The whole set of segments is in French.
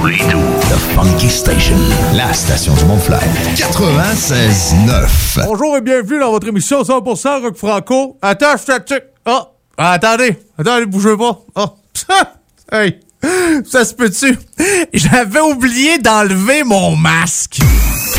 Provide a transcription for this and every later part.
tous les. The Funky Station, la station du Mont-Fly. 96.9. Bonjour et bienvenue dans votre émission 100% Rock Franco. Attends, je t'attends. Oh, attendez. Attendez, bougez pas. Oh, hey. Ça se peut-tu? J'avais oublié d'enlever mon masque.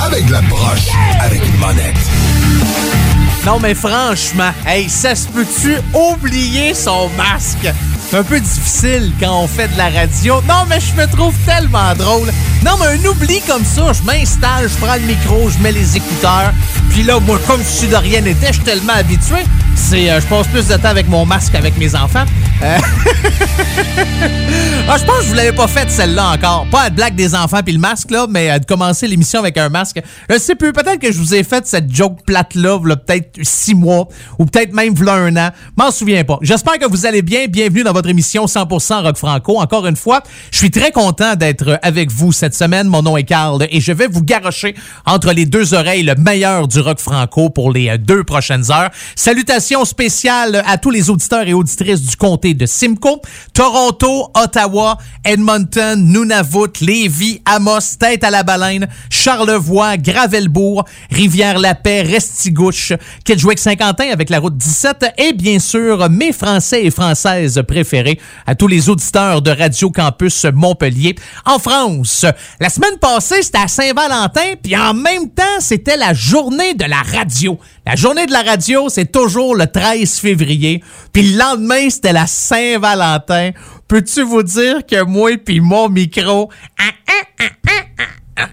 Avec la broche, avec une monette. Non, mais franchement, hey, ça se peut-tu oublier son masque? C'est un peu difficile quand on fait de la radio. Non, mais je me trouve tellement drôle. Non, mais un oubli comme ça, je m'installe, je prends le micro, je mets les écouteurs. Puis là, moi, comme si de rien n'était, je suis tellement habitué. C'est, euh, je passe plus de temps avec mon masque qu'avec mes enfants. Euh, ah, je pense que vous l'avais pas faite celle-là encore. Pas la blague des enfants puis le masque là, mais euh, de commencer l'émission avec un masque. Je sais plus, peut-être que je vous ai fait cette joke plate là, peut-être six mois ou peut-être même un an. M'en souviens pas. J'espère que vous allez bien. Bienvenue dans votre émission 100% rock franco. Encore une fois, je suis très content d'être avec vous cette semaine. Mon nom est Carl et je vais vous garrocher entre les deux oreilles le meilleur du rock franco pour les deux prochaines heures. Salutations spéciales à tous les auditeurs et auditrices du comté de Simcoe, Toronto, Ottawa, Edmonton, Nunavut, Lévis, Amos, Tête à la Baleine, Charlevoix, Gravelbourg, Rivière-la-Paix, Restigouche, Kedgewick-Saint-Quentin avec la route 17 et bien sûr mes Français et Françaises préférés à tous les auditeurs de Radio Campus Montpellier en France. La semaine passée, c'était à Saint-Valentin, puis en même temps, c'était la journée de la radio. La journée de la radio, c'est toujours le 13 février. Puis le lendemain, c'était la Saint-Valentin. Peux-tu vous dire que moi puis mon micro...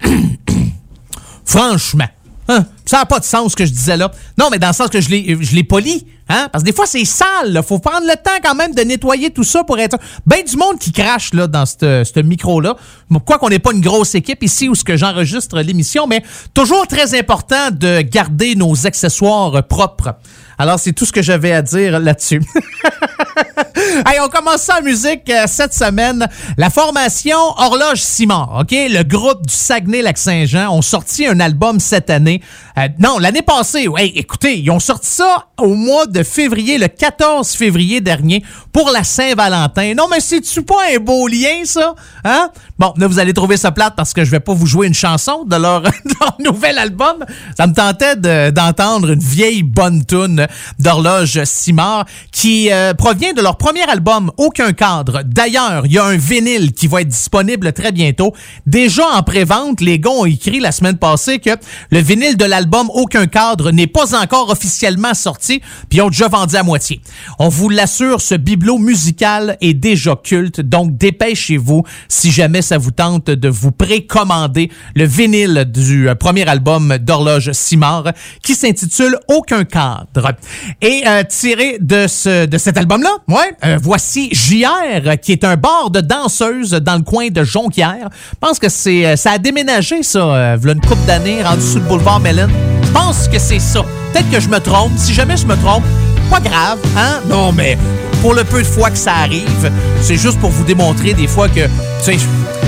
Franchement, hein, ça n'a pas de sens ce que je disais là. Non, mais dans le sens que je l'ai poli. Hein? Parce que des fois, c'est sale. Il faut prendre le temps quand même de nettoyer tout ça pour être... Ben du monde qui crache là, dans ce micro-là. Pourquoi qu'on n'est pas une grosse équipe ici où ce que j'enregistre l'émission, mais toujours très important de garder nos accessoires propres. Alors, c'est tout ce que j'avais à dire là-dessus. hey, on commence ça en musique euh, cette semaine. La formation Horloge Simard, OK? Le groupe du Saguenay-Lac-Saint-Jean ont sorti un album cette année. Euh, non, l'année passée. Hey, écoutez, ils ont sorti ça au mois de février, le 14 février dernier, pour la Saint-Valentin. Non, mais c'est-tu pas un beau lien, ça? Hein? Bon, là, vous allez trouver ça plate parce que je vais pas vous jouer une chanson de leur, nouvel album. Ça me tentait d'entendre une vieille bonne tune d'horloge Simard qui euh, provient de leur premier album, Aucun cadre. D'ailleurs, il y a un vinyle qui va être disponible très bientôt. Déjà en pré-vente, les gars ont écrit la semaine passée que le vinyle de l'album Aucun cadre n'est pas encore officiellement sorti, puis ils ont déjà vendu à moitié. On vous l'assure, ce bibelot musical est déjà culte, donc dépêchez-vous si jamais ça vous tente de vous précommander le vinyle du euh, premier album d'Horloge Simard qui s'intitule Aucun cadre. Et euh, tiré de, ce, de cet album-là, ouais, euh, voici JR, qui est un bar de danseuse dans le coin de Jonquière. Pense que c'est ça a déménagé, ça, une couple d'années, rendu sous le boulevard Mellon. Pense que c'est ça. Peut-être que je me trompe. Si jamais je me trompe, pas grave, hein? Non, mais pour le peu de fois que ça arrive, c'est juste pour vous démontrer des fois que, tu sais,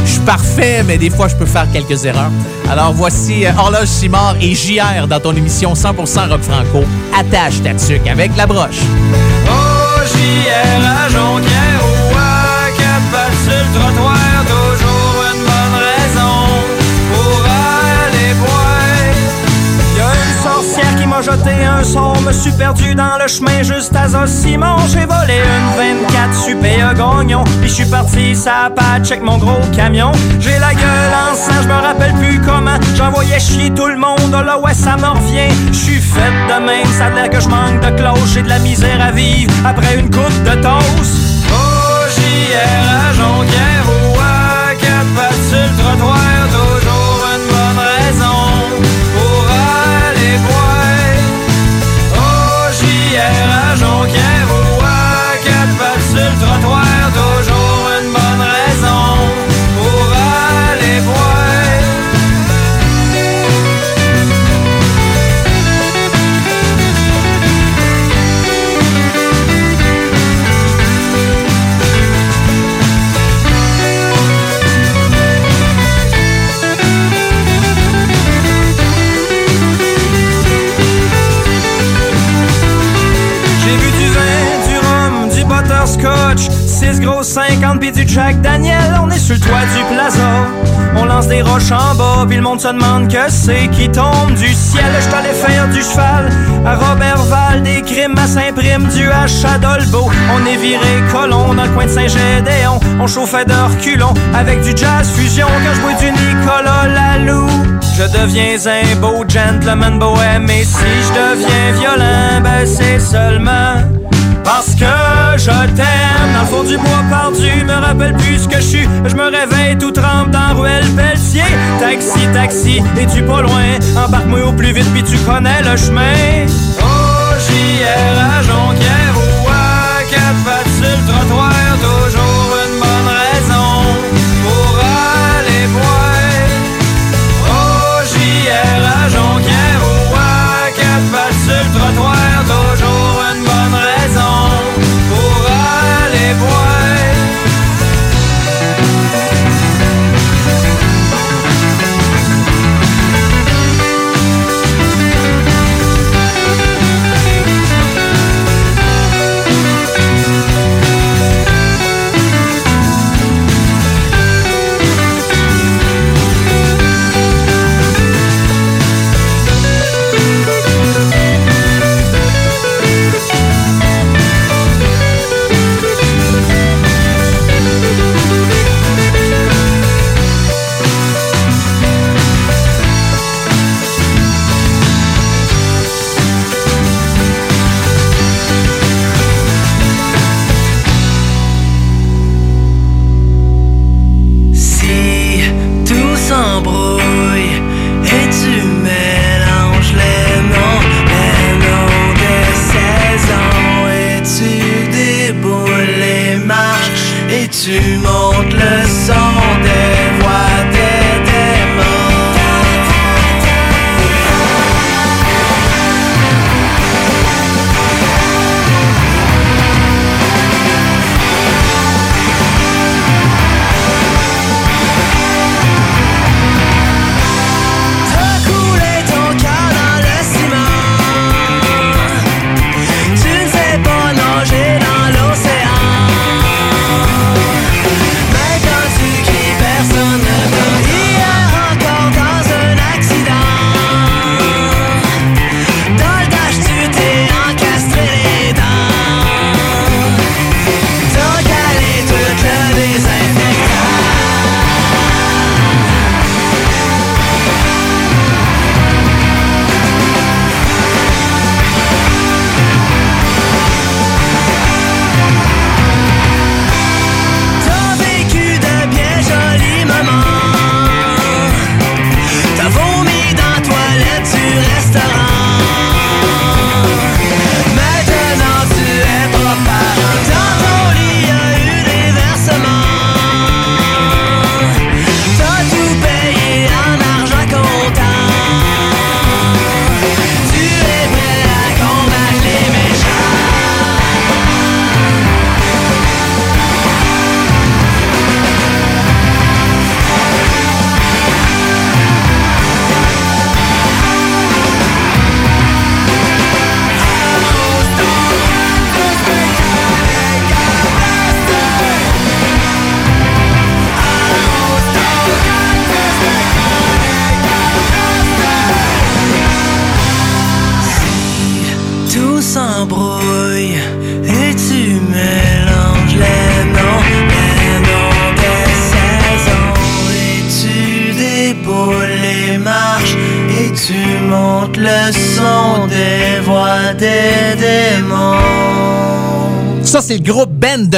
je suis parfait, mais des fois, je peux faire quelques erreurs. Alors, voici euh, Horloge Simard et JR dans ton émission 100% Rock Franco. Attache ta tuque avec la broche. Oh, JR Un sons, me suis perdu dans le chemin juste à Zossimon. J'ai volé une 24 super gagnon, puis je suis parti ça pas check mon gros camion. J'ai la gueule en sang, je me rappelle plus comment. J'envoyais chier tout le monde, là ouais ça me revient? Je suis faite de même, ça l'air que je manque de cloche, j'ai de la misère à vivre après une coupe de toast. Oh, j'y. Jack Daniel, on est sur le toit du plaza. On lance des roches en bas, puis le monde se demande que c'est qui tombe du ciel. Je t'allais faire du cheval à Robert Val, des crimes à Saint-Prime, du H à. On est viré colon dans le coin de Saint-Gédéon. On chauffait de reculons avec du jazz fusion quand je bois du Nicolas Lalou. Je deviens un beau gentleman bohème et si je deviens violent, ben c'est seulement parce que je t'aime. Dans le fond du bois perdu, me rappelle plus ce que je suis. Je me réveille tout trempe dans Ruelle Pelletier. Taxi, taxi, es-tu pas loin? Embarque-moi au plus vite, puis tu connais le chemin. Oh, JR montes le son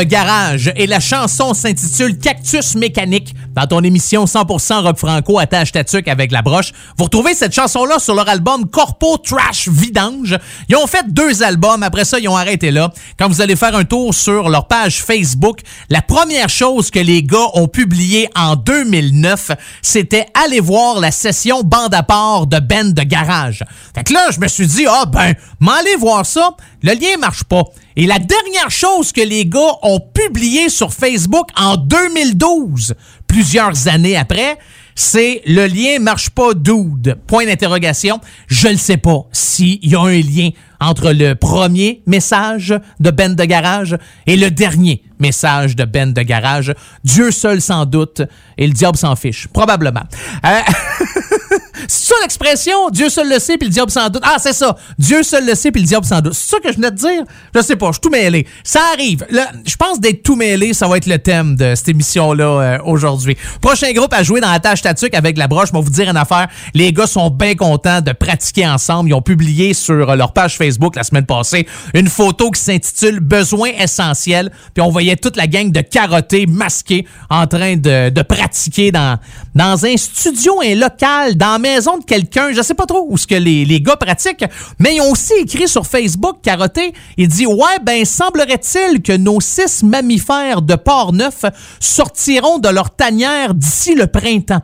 Garage et la chanson s'intitule Cactus mécanique. Dans ton émission 100% rock franco, attache ta avec la broche. Vous retrouvez cette chanson-là sur leur album Corpo Trash Vidange. Ils ont fait deux albums. Après ça, ils ont arrêté là. Quand vous allez faire un tour sur leur page Facebook, la première chose que les gars ont publié en 2009, c'était aller voir la session bande à part de Ben de Garage. Fait que là, je me suis dit, ah ben, m'aller voir ça. Le lien marche pas. Et la dernière chose que les gars ont publié sur Facebook en 2012, plusieurs années après, c'est le lien marche pas dude. Point d'interrogation. Je ne sais pas s'il y a un lien entre le premier message de Ben de Garage et le dernier message de Ben de Garage. Dieu seul sans doute et le diable s'en fiche. Probablement. Euh, c'est ça l'expression? Dieu seul le sait puis le diable sans doute. Ah, c'est ça. Dieu seul le sait puis le diable sans doute. C'est ça que je venais de dire? Je sais pas, je suis tout mêlé. Ça arrive. je pense d'être tout mêlé, ça va être le thème de cette émission-là euh, aujourd'hui. Prochain groupe à jouer dans la tâche tatuque avec la broche. Je vais vous dire une affaire. Les gars sont bien contents de pratiquer ensemble. Ils ont publié sur leur page Facebook la semaine passée une photo qui s'intitule Besoin essentiel. Puis on voyait toute la gang de carottés masqués en train de, de pratiquer dans, dans un studio, un local, dans de quelqu'un. Je sais pas trop où ce que les, les gars pratiquent, mais ils ont aussi écrit sur Facebook, Carotté, il dit Ouais, ben semblerait-il que nos six mammifères de Port-Neuf sortiront de leur tanière d'ici le printemps.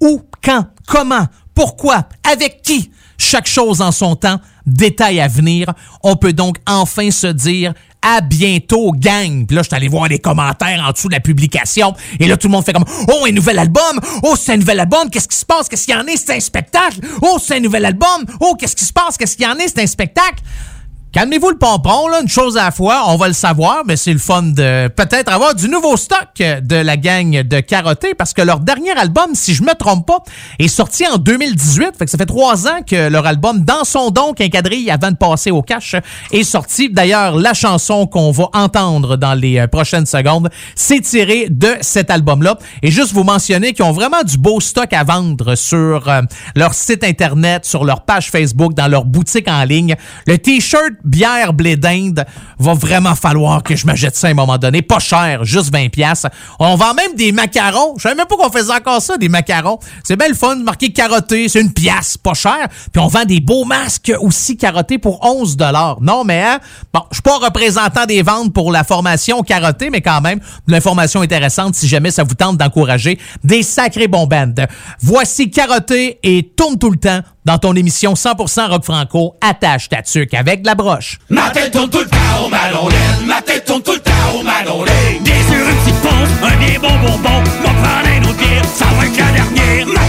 Où, quand, comment, pourquoi, avec qui? Chaque chose en son temps, détail à venir. On peut donc enfin se dire à bientôt, gang. Puis là, je suis allé voir les commentaires en dessous de la publication. Et là, tout le monde fait comme Oh, un nouvel album! Oh, c'est un nouvel album! Qu'est-ce qui se passe? Qu'est-ce qu'il y en a? C'est un spectacle! Oh, c'est un nouvel album! Oh, qu'est-ce qui se passe? Qu'est-ce qu'il y en a? C'est un spectacle! Calmez-vous le pompon, là, une chose à la fois, on va le savoir, mais c'est le fun de peut-être avoir du nouveau stock de la gang de Carotté, parce que leur dernier album, si je me trompe pas, est sorti en 2018, fait que ça fait trois ans que leur album Dans son don, qu'un quadrille avant de passer au cash, est sorti. D'ailleurs, la chanson qu'on va entendre dans les euh, prochaines secondes, c'est tiré de cet album-là. Et juste vous mentionner qu'ils ont vraiment du beau stock à vendre sur euh, leur site internet, sur leur page Facebook, dans leur boutique en ligne. Le t-shirt bière blé d'Inde, va vraiment falloir que je me jette ça à un moment donné. Pas cher, juste 20 pièces. On vend même des macarons. Je savais même pas qu'on faisait encore ça, des macarons. C'est belle fun, marqué carotté, c'est une pièce, pas cher. Puis on vend des beaux masques aussi carottés pour 11 dollars. Non, mais hein, bon, je suis pas représentant des ventes pour la formation carotté, mais quand même, de l'information intéressante si jamais ça vous tente d'encourager des sacrés bons bands. Voici carotté et tourne tout le temps dans ton émission 100% rock franco, attache ta tuque avec de la broche. Ma tête tourne tout le temps au malolène, ma tête tourne tout le temps au malolène. Bien sûr, une petite ponce, un bien bon bonbon, m'en prendre un autre bière, ça va être la dernière.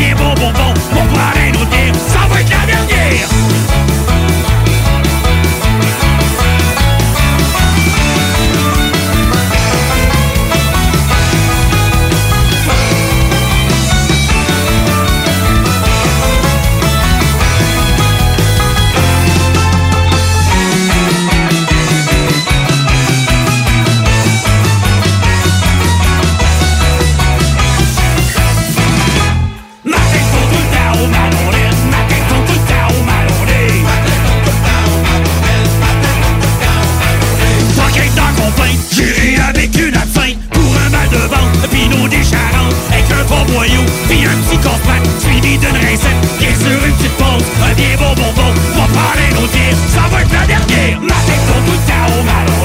Bien bon bonbon, m'en prendre un autre ça va être la dernière. insectes, bien sûr une petite pause, un bien bon bonbon, va prendre un autre. Ça va être la dernière, ma tête dans tout le temps au mal.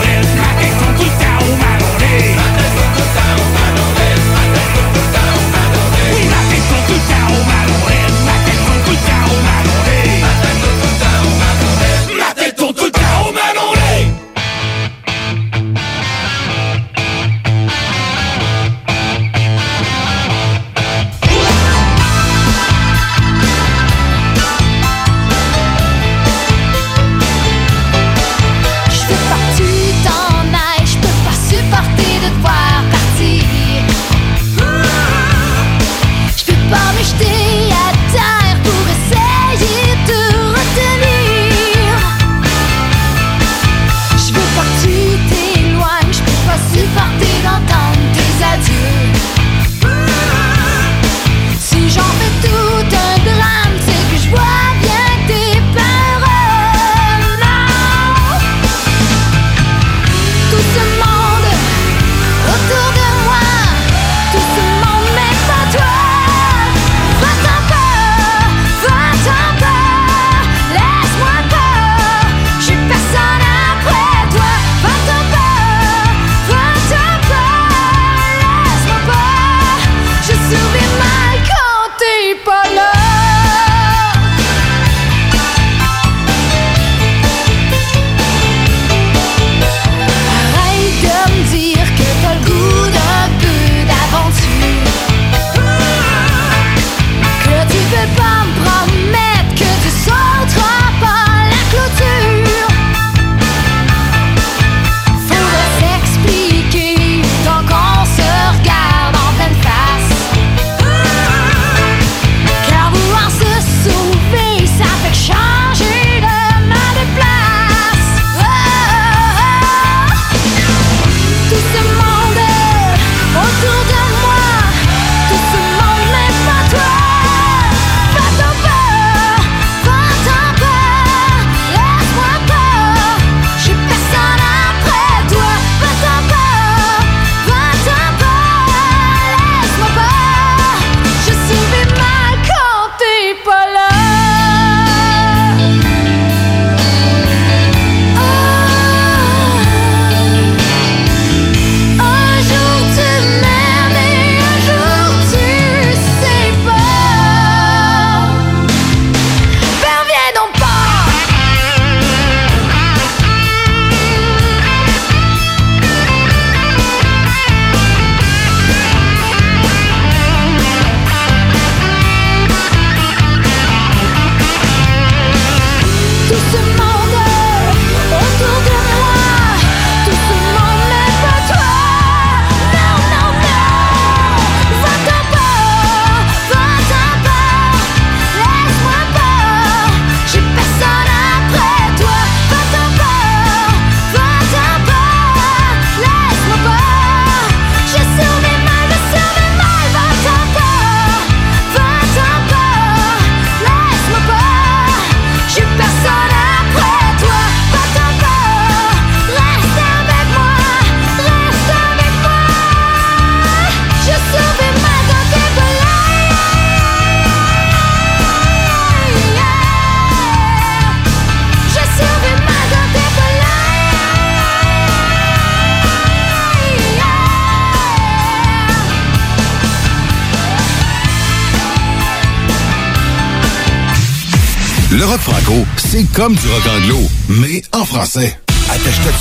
Comme du rock anglo, mais en français. Attache-toi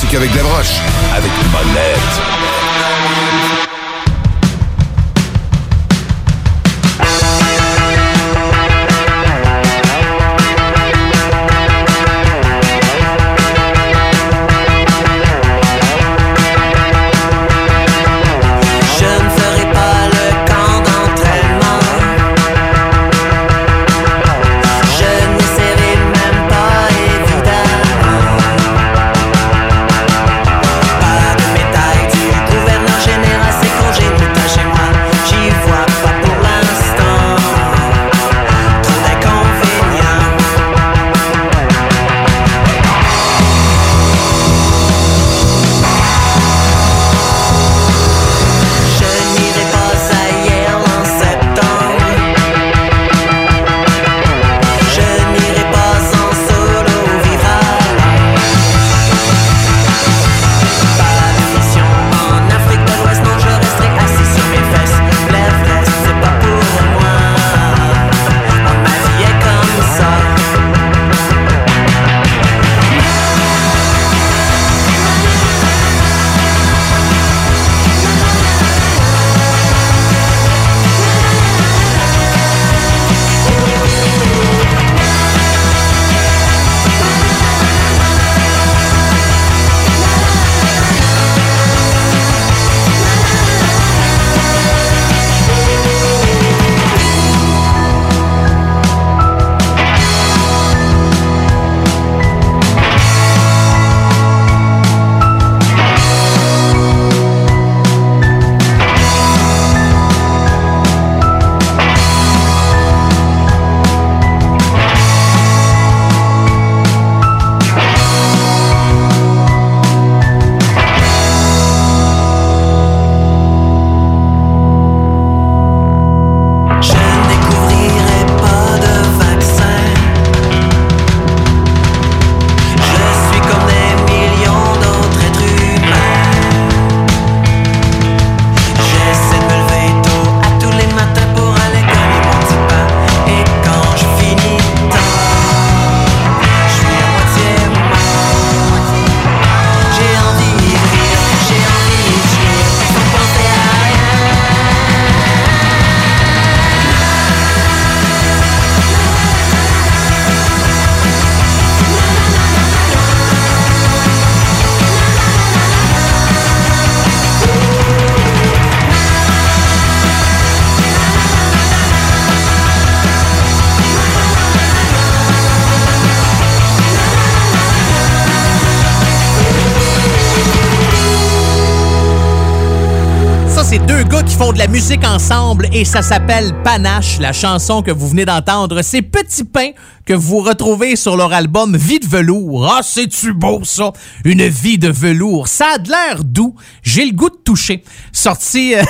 musique ensemble et ça s'appelle Panache, la chanson que vous venez d'entendre. C'est Petit Pain que vous retrouvez sur leur album Vie de velours. Ah, c'est-tu beau, ça? Une vie de velours. Ça a de l'air doux. J'ai le goût de toucher. Sorti, euh,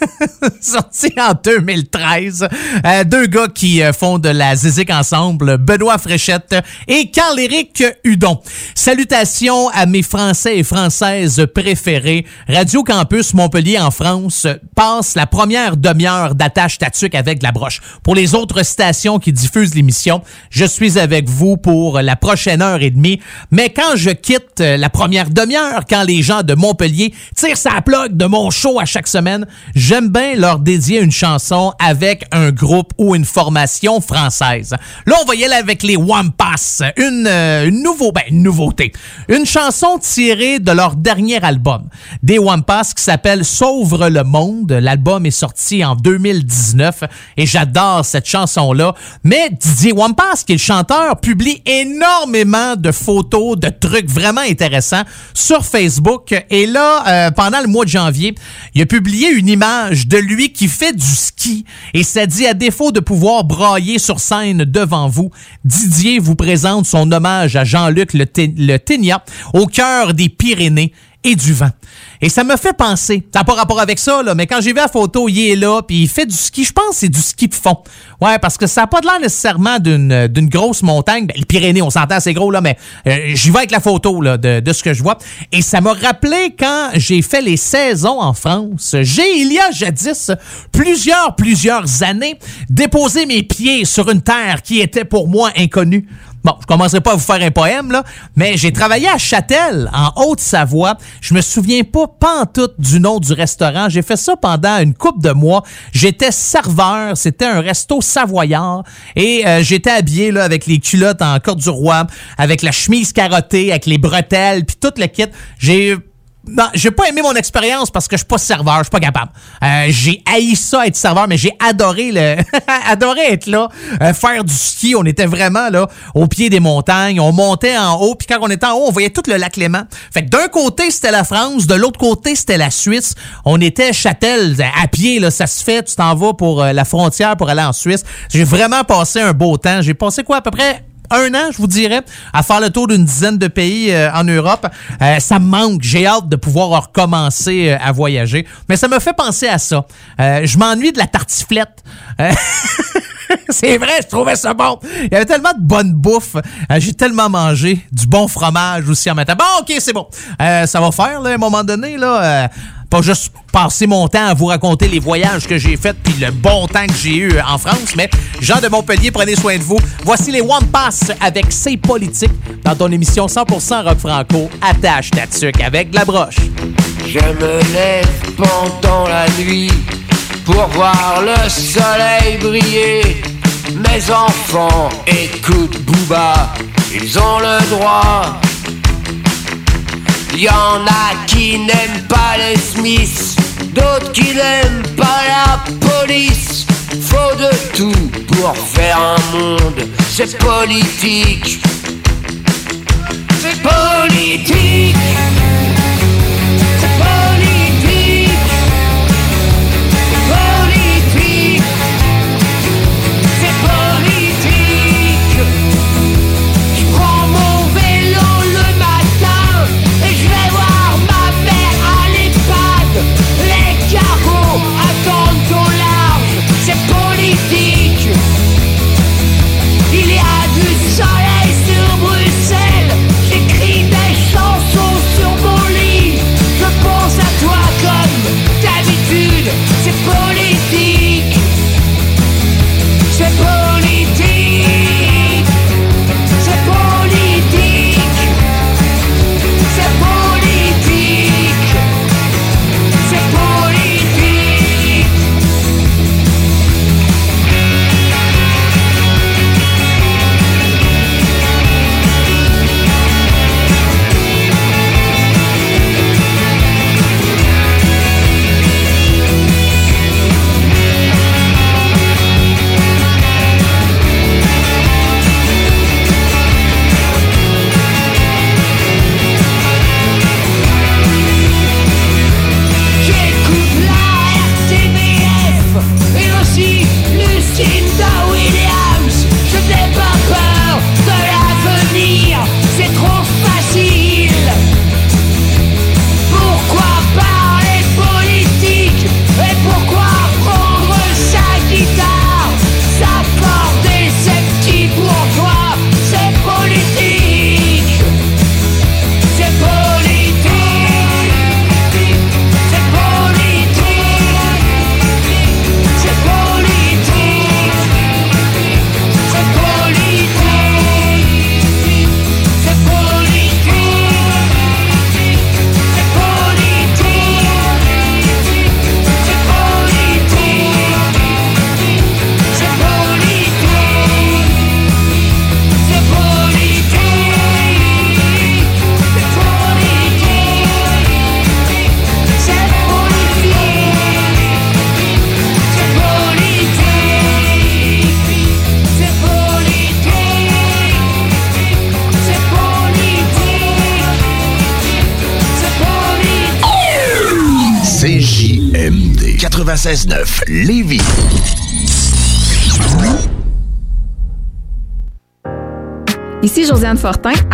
sorti en 2013. Euh, deux gars qui euh, font de la zizik ensemble. Benoît Fréchette et Carl-Éric Hudon. Salutations à mes Français et Françaises préférés. Radio Campus Montpellier en France passe la première demi-heure d'attache tatuc avec la broche. Pour les autres stations qui diffusent l'émission, je suis avec vous pour la prochaine heure et demie. Mais quand je quitte euh, la première demi-heure, quand les gens de Montpellier tirent sa plug de mon show à chaque semaine, j'aime bien leur dédier une chanson avec un groupe ou une formation française. Là, on va y aller avec les Wampas, une, euh, une, nouveau, ben, une nouveauté. Une chanson tirée de leur dernier album, des Wampas, qui s'appelle Sauvre le monde. L'album est sorti en 2019 et j'adore cette chanson-là. Mais Didier Wampas, qui est le chanteur, publie énormément de photos, de trucs vraiment intéressants sur Facebook. Et là, euh, pendant le mois de janvier, il a publié une image de lui qui fait du ski. Et ça dit, à défaut de pouvoir brailler sur scène devant vous, Didier vous présente son hommage à Jean-Luc Le, Le Ténia au cœur des Pyrénées et du vent. Et ça me fait penser, ça n'a pas rapport avec ça, là, mais quand j'ai vu la photo, il est là, puis il fait du ski, je pense que c'est du ski de fond. Ouais, parce que ça n'a pas l'air nécessairement d'une d'une grosse montagne. Ben, les Pyrénées, on s'entend, c'est gros, là, mais euh, j'y vais avec la photo là, de, de ce que je vois. Et ça m'a rappelé quand j'ai fait les saisons en France. J'ai, il y a jadis, plusieurs, plusieurs années, déposé mes pieds sur une terre qui était pour moi inconnue. Bon, je commencerai pas à vous faire un poème, là, mais j'ai travaillé à Châtel, en Haute-Savoie. Je me souviens pas pantoute du nom du restaurant. J'ai fait ça pendant une couple de mois. J'étais serveur, c'était un resto savoyard, et euh, j'étais habillé là, avec les culottes en corde du roi, avec la chemise carottée, avec les bretelles, puis tout le kit. J'ai non, j'ai pas aimé mon expérience parce que je suis pas serveur, je suis pas capable. Euh, j'ai haï ça être serveur, mais j'ai adoré le adoré être là, euh, faire du ski. On était vraiment là au pied des montagnes, on montait en haut, puis quand on était en haut, on voyait tout le lac Léman. Fait que d'un côté c'était la France, de l'autre côté c'était la Suisse. On était Châtel à pied là, ça se fait. Tu t'en vas pour euh, la frontière pour aller en Suisse. J'ai vraiment passé un beau temps. J'ai passé quoi à peu près un an, je vous dirais, à faire le tour d'une dizaine de pays euh, en Europe. Euh, ça manque. J'ai hâte de pouvoir recommencer euh, à voyager. Mais ça me fait penser à ça. Euh, je m'ennuie de la tartiflette. C'est vrai, je trouvais ça bon. Il y avait tellement de bonne bouffe. J'ai tellement mangé du bon fromage aussi en matin. Bon, OK, c'est bon. Euh, ça va faire, là, à un moment donné, là. Pas juste passer mon temps à vous raconter les voyages que j'ai faits puis le bon temps que j'ai eu en France, mais Jean de Montpellier, prenez soin de vous. Voici les One Pass avec C'est politique dans ton émission 100% rock franco. Attache ta tuque avec de la broche. Je me lève pendant la nuit pour voir le soleil briller. Mes enfants écoutent Booba, ils ont le droit. Y en a qui n'aiment pas les Smiths, d'autres qui n'aiment pas la police. Faut de tout pour faire un monde, c'est politique. C'est politique.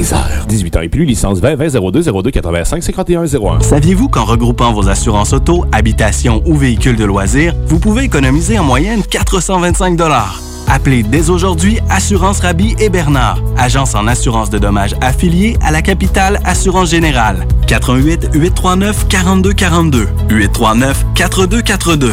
15h. 18 ans et plus, licence 20 20 02 02 85 51 01. Saviez-vous qu'en regroupant vos assurances auto, habitation ou véhicules de loisirs, vous pouvez économiser en moyenne 425 Appelez dès aujourd'hui Assurance Rabi et Bernard, agence en assurance de dommages affiliée à la capitale Assurance Générale. 88 839 42 42 839 4242.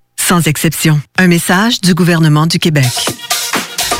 sans exception. Un message du gouvernement du Québec.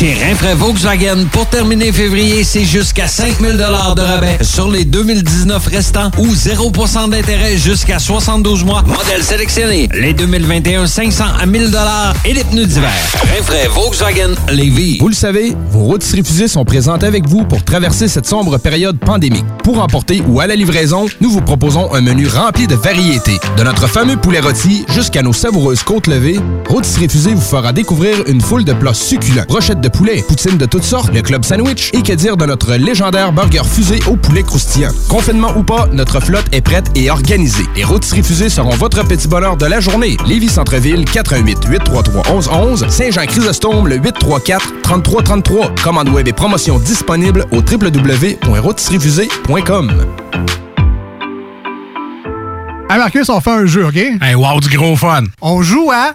Chez Rinfraie Volkswagen, pour terminer février, c'est jusqu'à 5000 de rabais sur les 2019 restants ou 0% d'intérêt jusqu'à 72 mois. Modèle sélectionné. Les 2021, 500 à 1000 et les pneus d'hiver. Rinfraie Volkswagen Lévis. Vous le savez, vos routes refusées sont présentes avec vous pour traverser cette sombre période pandémique. Pour emporter ou à la livraison, nous vous proposons un menu rempli de variétés. De notre fameux poulet rôti jusqu'à nos savoureuses côtes levées, Routes Refusées vous fera découvrir une foule de plats succulents. Brochettes de poulet, poutine de toutes sortes, le club sandwich et que dire de notre légendaire burger fusé au poulet croustillant? Confinement ou pas, notre flotte est prête et organisée. Les Routes Refusées seront votre petit bonheur de la journée. Lévis Centreville, 88 833 1111 Saint-Jean-Chrysostome, le 834 3333. Commande web et promotion disponible au www.routesrefusées.com. Hey Marcus, on fait un jeu, OK? Hey, wow, du gros fun. On joue à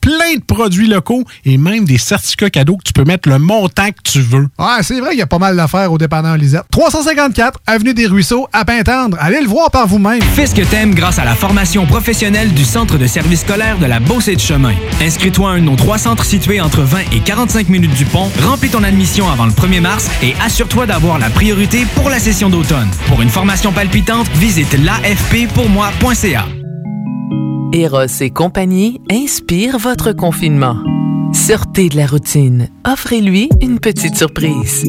plein de produits locaux et même des certificats cadeaux que tu peux mettre le montant que tu veux. Ouais, c'est vrai qu'il y a pas mal d'affaires au dépanneur Lisette. 354 Avenue des Ruisseaux, à Pintendre. Allez le voir par vous-même. Fais ce que t'aimes grâce à la formation professionnelle du Centre de service scolaire de la Beauce et de Chemin. Inscris-toi à un de nos trois centres situés entre 20 et 45 minutes du pont, remplis ton admission avant le 1er mars et assure-toi d'avoir la priorité pour la session d'automne. Pour une formation palpitante, visite l'afppourmoi.ca. Eros et compagnie inspire votre confinement. Sortez de la routine. Offrez-lui une petite surprise.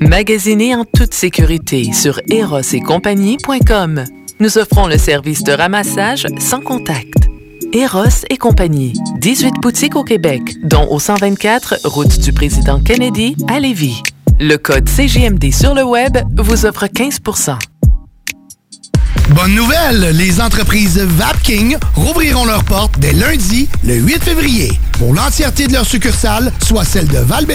Magasinez en toute sécurité sur erosetcompagnie.com. Nous offrons le service de ramassage sans contact. Eros et compagnie. 18 boutiques au Québec, dont au 124 route du président Kennedy à Lévis. Le code CGMD sur le web vous offre 15 Bonne nouvelle, les entreprises Vapking rouvriront leurs portes dès lundi, le 8 février, pour l'entièreté de leurs succursales, soit celles de val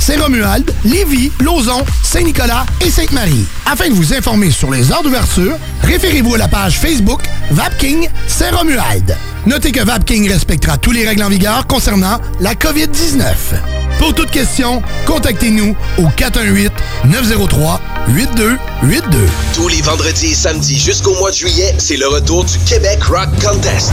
Saint-Romuald, Lévis, Lauson, Saint-Nicolas et Sainte-Marie. Afin de vous informer sur les heures d'ouverture, référez-vous à la page Facebook Vapking Saint-Romuald. Notez que Vapking respectera tous les règles en vigueur concernant la COVID-19. Pour toute question, contactez-nous au 418-903-8282. Tous les vendredis et samedis jusqu'au mois de juillet, c'est le retour du Québec Rock Contest.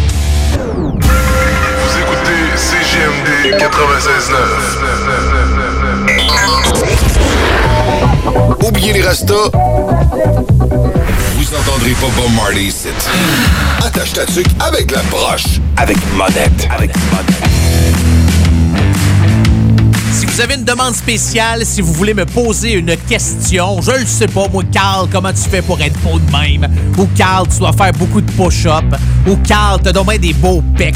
Vous écoutez CGMD 96.9. Oubliez les restos. Vous entendrez pas Bob Marley ici. Attache ta tuque avec la broche. Avec monette. Avec Si avez une demande spéciale, si vous voulez me poser une question, je le sais pas, moi, Carl, comment tu fais pour être beau de même? Ou Carl, tu dois faire beaucoup de push-up? Ou Carl, t'as bien des beaux pecs?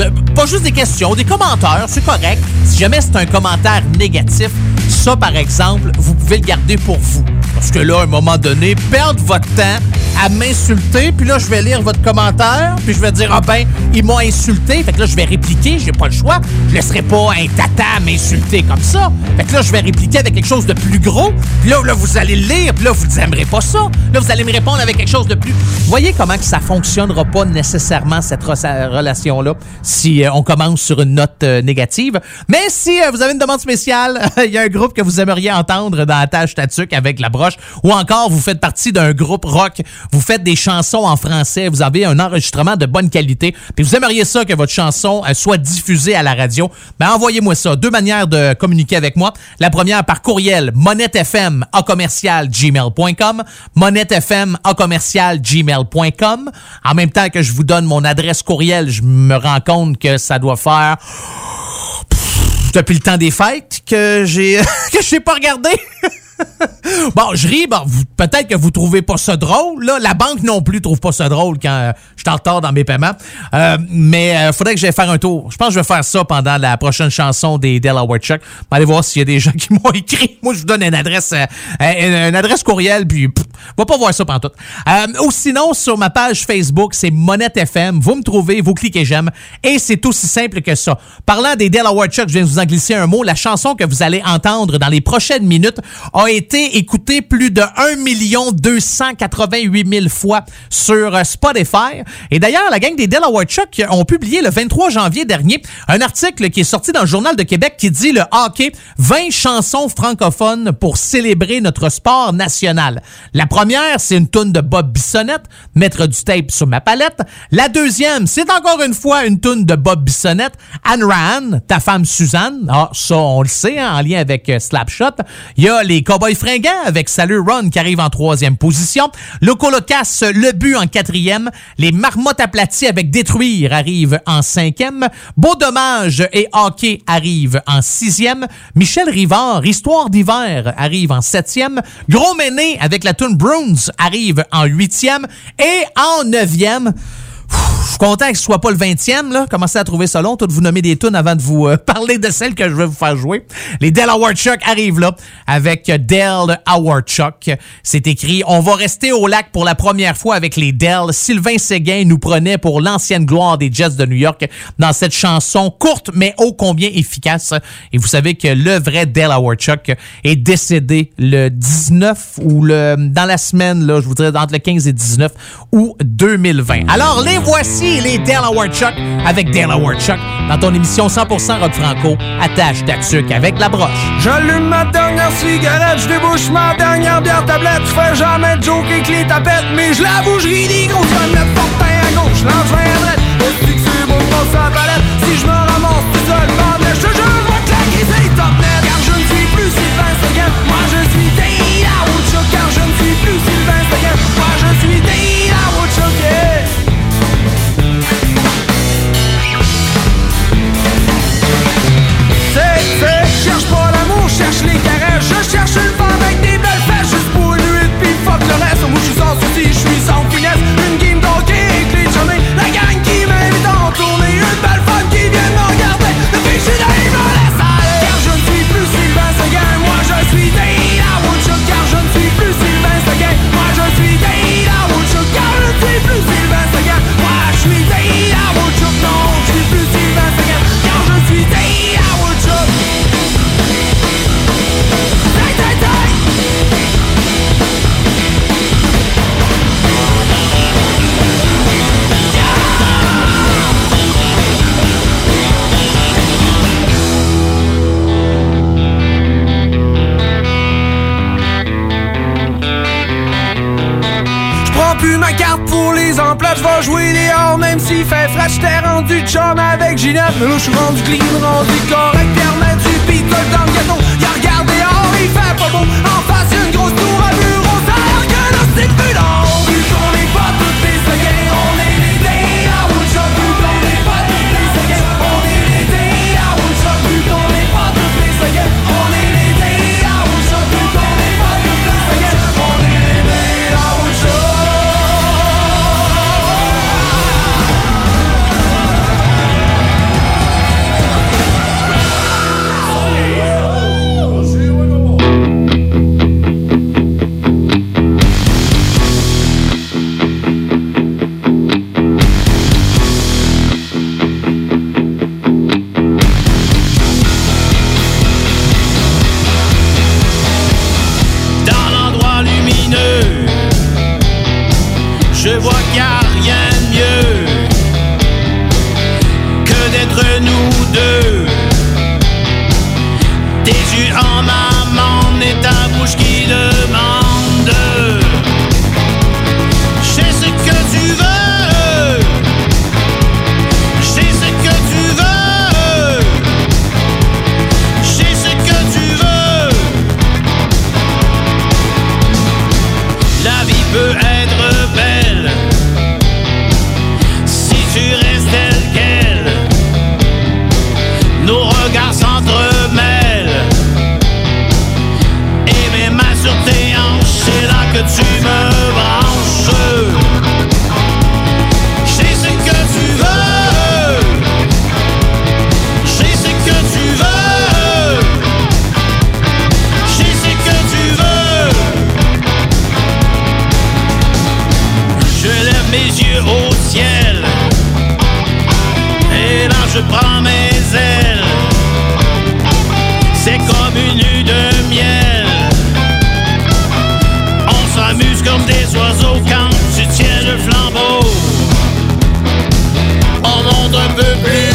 Euh, Pas juste des questions, des commentaires, c'est correct. Si jamais c'est un commentaire négatif, ça, par exemple, vous pouvez le garder pour vous. Parce que là, à un moment donné, perdre votre temps à m'insulter, puis là, je vais lire votre commentaire, puis je vais dire, ah ben, ils m'ont insulté, fait que là, je vais répliquer, j'ai pas le choix. Je laisserai pas un tata m'insulter comme ça. Fait que là, je vais répliquer avec quelque chose de plus gros, puis là, là, vous allez le lire, puis là, vous n'aimerez pas ça. Là, vous allez me répondre avec quelque chose de plus... Voyez comment que ça fonctionnera pas nécessairement, cette re- relation-là, si euh, on commence sur une note euh, négative. Mais si euh, vous avez une demande spéciale, il y a un groupe que vous aimeriez entendre dans la tâche Tatuc avec la broche, ou encore vous faites partie d'un groupe rock, vous faites des chansons en français, vous avez un enregistrement de bonne qualité, puis vous aimeriez ça que votre chanson euh, soit diffusée à la radio, ben envoyez-moi ça. Deux manières de communiquer avec moi. La première par courriel monettefm à gmail.com. En même temps que je vous donne mon adresse courriel, je me rends compte que ça doit faire depuis le temps des fêtes que j'ai que je n'ai pas regardé. bon, je ris. Bon, peut-être que vous trouvez pas ça drôle. Là. La banque non plus trouve pas ça drôle quand euh, je suis en retard dans mes paiements. Euh, mais il faudrait que j'aille faire un tour. Je pense que je vais faire ça pendant la prochaine chanson des Delaware Chuck. Allez voir s'il y a des gens qui m'ont écrit. Moi, je vous donne une adresse, euh, une, adresse courriel, puis va pas voir ça pendant tout. Euh, ou sinon, sur ma page Facebook, c'est Monette FM. Vous me trouvez, vous cliquez j'aime. Et c'est aussi simple que ça. Parlant des Delaware Chuck, je viens de vous en glisser un mot. La chanson que vous allez entendre dans les prochaines minutes a été écoutée plus de 1 288 000 fois sur euh, Spotify. Et d'ailleurs, la gang des Delaware Chuck ont publié le 23 janvier dernier un article qui est sorti dans le Journal de Québec qui dit le hockey, 20 chansons francophones pour célébrer notre sport national. La première, c'est une toune de Bob Bissonnette, mettre du tape sur ma palette. La deuxième, c'est encore une fois une toune de Bob Bissonnette, Anne Ryan, ta femme Suzanne. Ah, ça, on le sait, hein, en lien avec euh, Slapshot. Il y a les fringants avec Salut Run qui arrive en troisième position. Loco Locas, Le But en quatrième. Les Marmottes aplaties avec Détruire arrivent en cinquième. Beau Dommage et Hockey arrivent en sixième. Michel Rivard, Histoire d'hiver arrive en septième. Gros Méné avec la tune Bruins arrive en huitième. Et en neuvième, je suis content que ce soit pas le 20e, là. Commencez à trouver ça long, tout vous nommer des tunes avant de vous euh, parler de celles que je vais vous faire jouer. Les Dell Chuck arrivent là avec Dell Howard Chuck. C'est écrit On va rester au lac pour la première fois avec les Dell. Sylvain Séguin nous prenait pour l'ancienne gloire des Jets de New York dans cette chanson courte mais ô combien efficace. Et vous savez que le vrai Dell Howard Chuck est décédé le 19 ou le dans la semaine, là, je vous dirais entre le 15 et 19 août 2020. Alors les voici, les Delaware Chuck avec Delaware Chuck dans ton émission 100% rock franco. Attache ta avec la broche. J'allume ma dernière cigarette, je débouche ma dernière bière tablette. Je fais jamais de joke avec les tapettes, mais je l'avoue, je ris des grosses mettre fortin à gauche, lance à droite. Est-ce que c'est beau de la palette? Si je me ramasse tout seul, bandage, je te jure, je claquer ces top. Car je ne suis plus Sylvain Seguin, moi je suis Dale Woodchuck. Car je ne suis plus Sylvain Seguin, moi je suis Dale cherche les caresses Je cherche une femme avec des belles fesses Juste pour nuit, puis fuck le reste en place, je jouer dehors, même s'il fait frais, j'étais rendu John avec Ginette. Mais là, je suis rendu clean, rendu correct, pierre du pis dans le gâteau. Y'a regardé dehors, il fait pas beau. to be.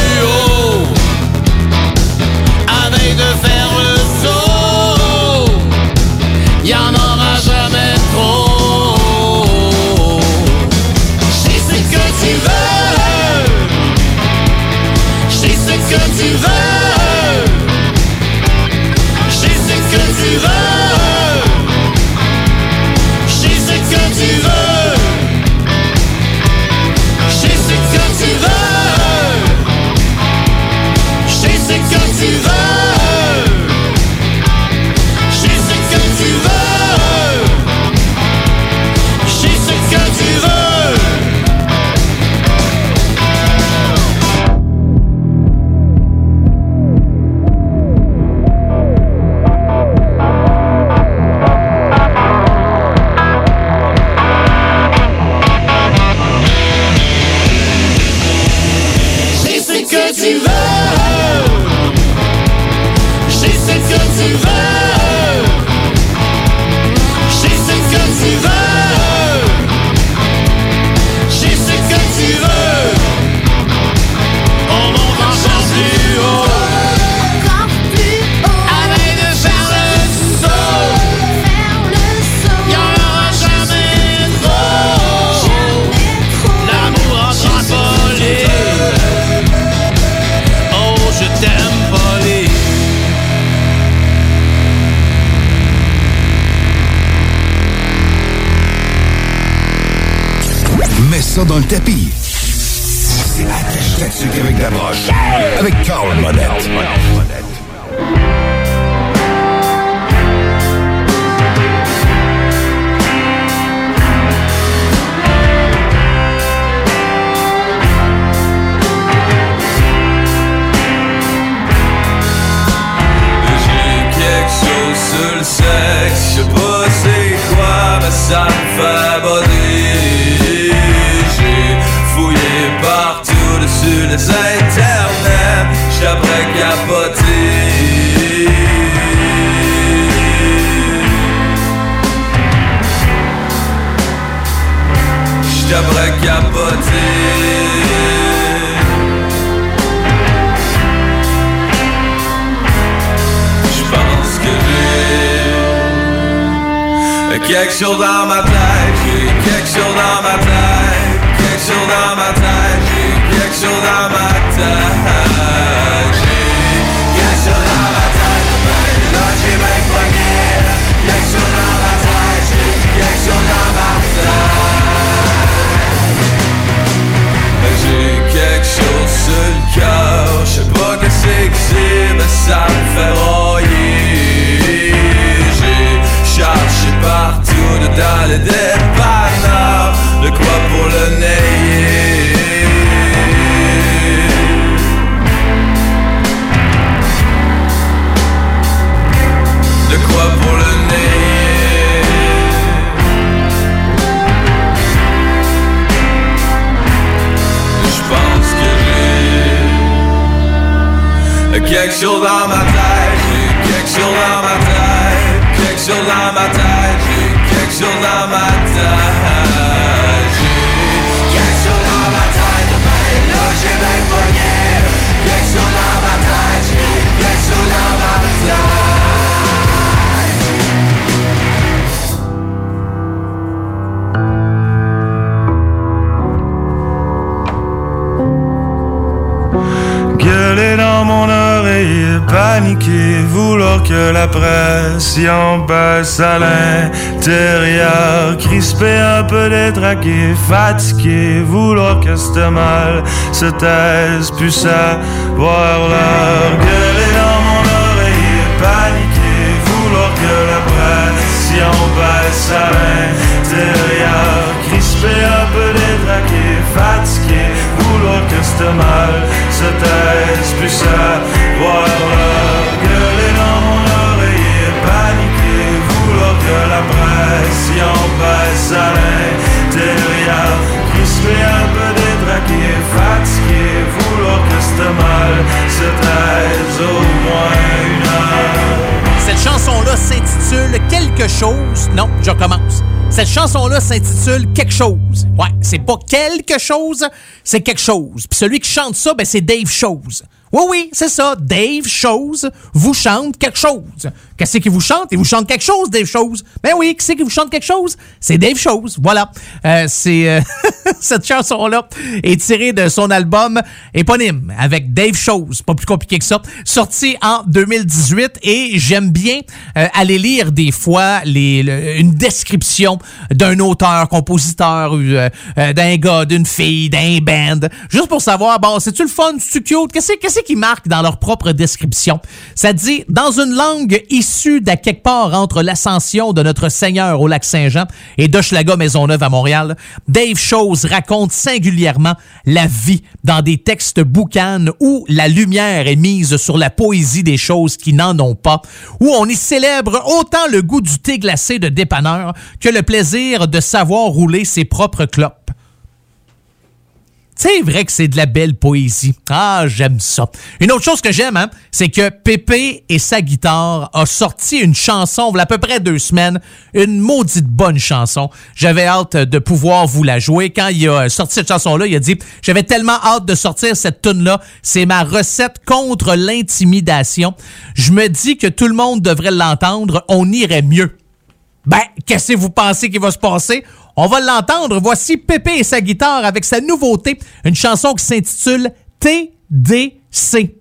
Ponte P. Shoulder on my quelque chose dans pression baisse à l'intérieur, crisper un peu détraqué, fatigué, vouloir que ce mal se taise, puis savoir l'heure. Gueuler dans mon oreille, paniquer, vouloir que la pression baisse à l'intérieur, crisper un peu détraqué, fatigué, vouloir que ce mal se taise, puis savoir l'heure. Gueuler à l'intérieur, un peu détraqué, fatigué, mal se au moins une heure. Cette chanson-là s'intitule Quelque chose. Non, je recommence. Cette chanson-là s'intitule Quelque chose. Ouais, c'est pas quelque chose, c'est quelque chose. Puis celui qui chante ça, ben c'est Dave Chose. Oui, oui, c'est ça. Dave Chose vous chante quelque chose. Qu'est-ce qu'il vous chante? Il vous chante quelque chose, Dave Chose. Ben oui, qui c'est qui vous chante quelque chose? C'est Dave Chose. Voilà. Euh, c'est euh, cette chanson-là est tirée de son album éponyme avec Dave Chose. Pas plus compliqué que ça. Sorti en 2018 et j'aime bien euh, aller lire des fois les, le- une description d'un auteur, compositeur, euh, d'un gars, d'une fille, d'un band, juste pour savoir, bon, c'est-tu le fun, c'est-tu cute? Qu'est-ce qu'est-ce qui marque dans leur propre description? Ça dit, dans une langue issue d'à quelque part entre l'ascension de notre Seigneur au lac Saint-Jean et d'Hochelaga Maisonneuve à Montréal, Dave Chose raconte singulièrement la vie dans des textes boucanes où la lumière est mise sur la poésie des choses qui n'en ont pas, où on y célèbre autant le goût du thé glacé de dépanneur que le plaisir de savoir rouler ses propres clopes. C'est vrai que c'est de la belle poésie. Ah, j'aime ça. Une autre chose que j'aime, hein, c'est que Pépé et sa guitare a sorti une chanson, il à peu près deux semaines, une maudite bonne chanson. J'avais hâte de pouvoir vous la jouer. Quand il a sorti cette chanson-là, il a dit, j'avais tellement hâte de sortir cette tune-là. C'est ma recette contre l'intimidation. Je me dis que tout le monde devrait l'entendre. On irait mieux. Ben, qu'est-ce que vous pensez qu'il va se passer? On va l'entendre. Voici Pépé et sa guitare avec sa nouveauté, une chanson qui s'intitule TDC.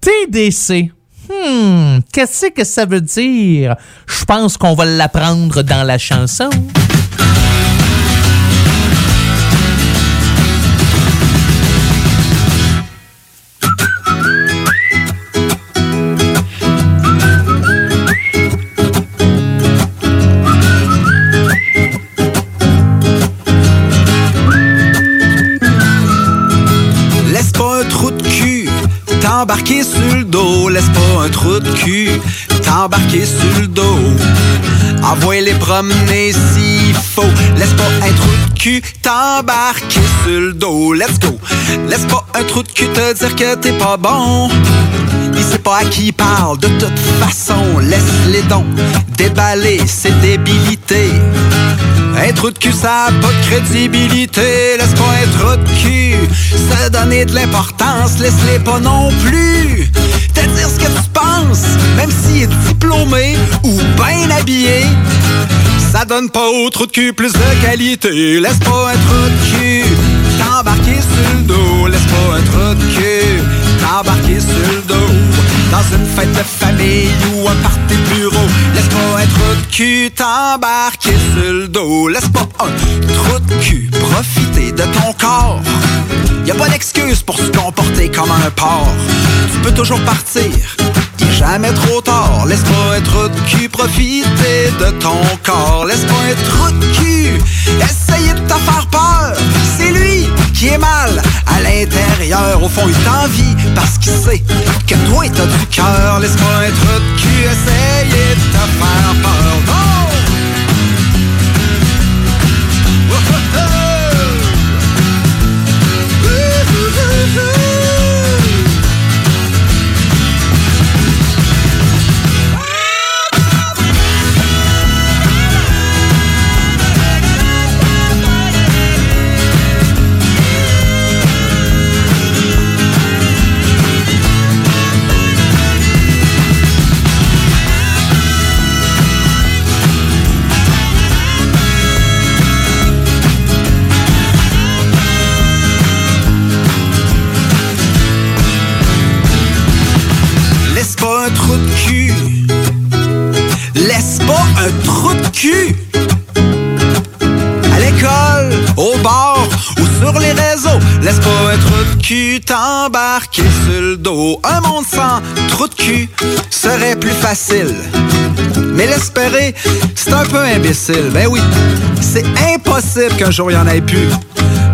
TDC. Hmm, qu'est-ce que ça veut dire? Je pense qu'on va l'apprendre dans la chanson. Trou de cul t'embarquer sur le dos. Envoie-les promener s'il faut. Laisse pas un trou de cul t'embarquer sur le dos. Let's go. Laisse pas un trou de cul te dire que t'es pas bon. Il sait pas à qui il parle de toute façon. Laisse-les donc déballer ses débilités. Un trou de cul, ça a pas de crédibilité. Laisse pas un trou de cul se donner de l'importance. Laisse-les pas non plus te dire ce que tu penses. Même s'il est diplômé ou bien habillé, ça donne pas au trou de cul plus de qualité. Laisse pas un trou de cul t'embarquer sur le dos. Laisse pas un trou de cul t'embarquer sur le dos. Dans une fête de famille ou un party bureau. Laisse pas un trou de cul t'embarquer sur le dos. Laisse pas un trou de cul profiter de ton corps. Y a pas d'excuse pour se comporter comme un porc. Tu peux toujours partir. Jamais trop tard. Laisse pas trou de cul profiter de ton corps. Laisse pas trou de cul essayer de te faire peur. C'est lui qui est mal à l'intérieur. Au fond, il t'envie parce qu'il sait que toi, t'as du cœur. Laisse pas trou de cul essayer de te faire peur. T'embarquer sur le dos. Un monde sans trou de cul serait plus facile. Mais l'espérer, c'est un peu imbécile. Ben oui, c'est impossible qu'un jour il y en ait plus.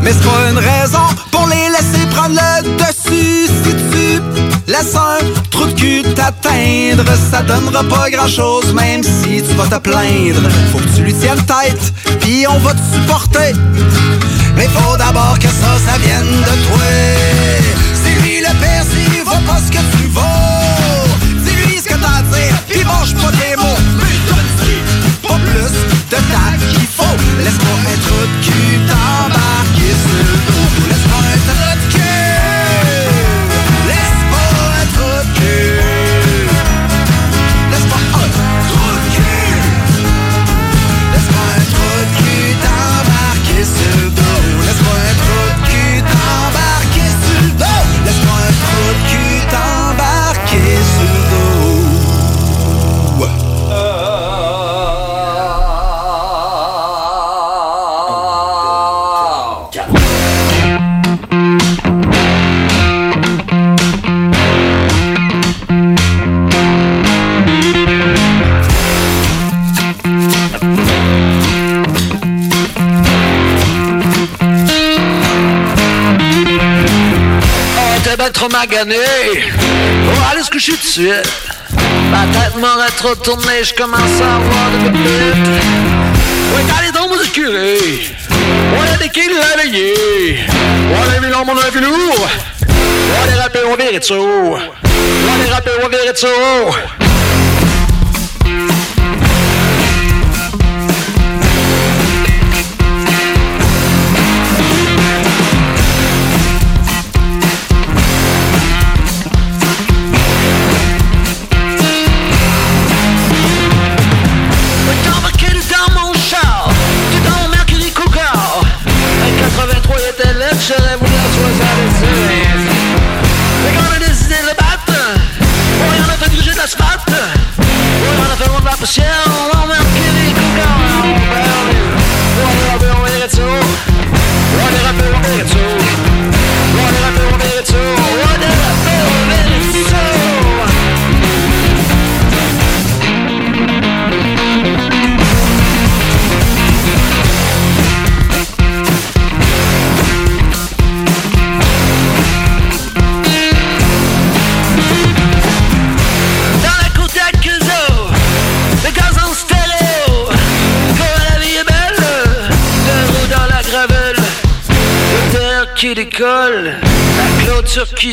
Mais c'est pas une raison pour les laisser prendre le dessus. Si tu laisses un trou de cul t'atteindre, ça donnera pas grand chose, même si tu vas te plaindre. Faut que tu lui tiennes tête, puis on va te supporter. Mais faut d'abord que ça, ça vienne de toi. Le père s'il vaut pas ce que tu vaux. Dis-lui ce que t'as à dire, puis mange pas tes mots. Mais donne-lui pas plus de tact qu'il faut. Laisse-moi de cul t'embarquer sur le dos. Trop magané. On va aller se coucher tout de suite. Ma tête a trop tourné, je commence à avoir de pépite. Ouais, allez donc, mon curé. On a des kills à veiller. On a mis l'homme, on a vu lourd. On les rappels, on verrait de ça. On les rappels, on verrait de ça.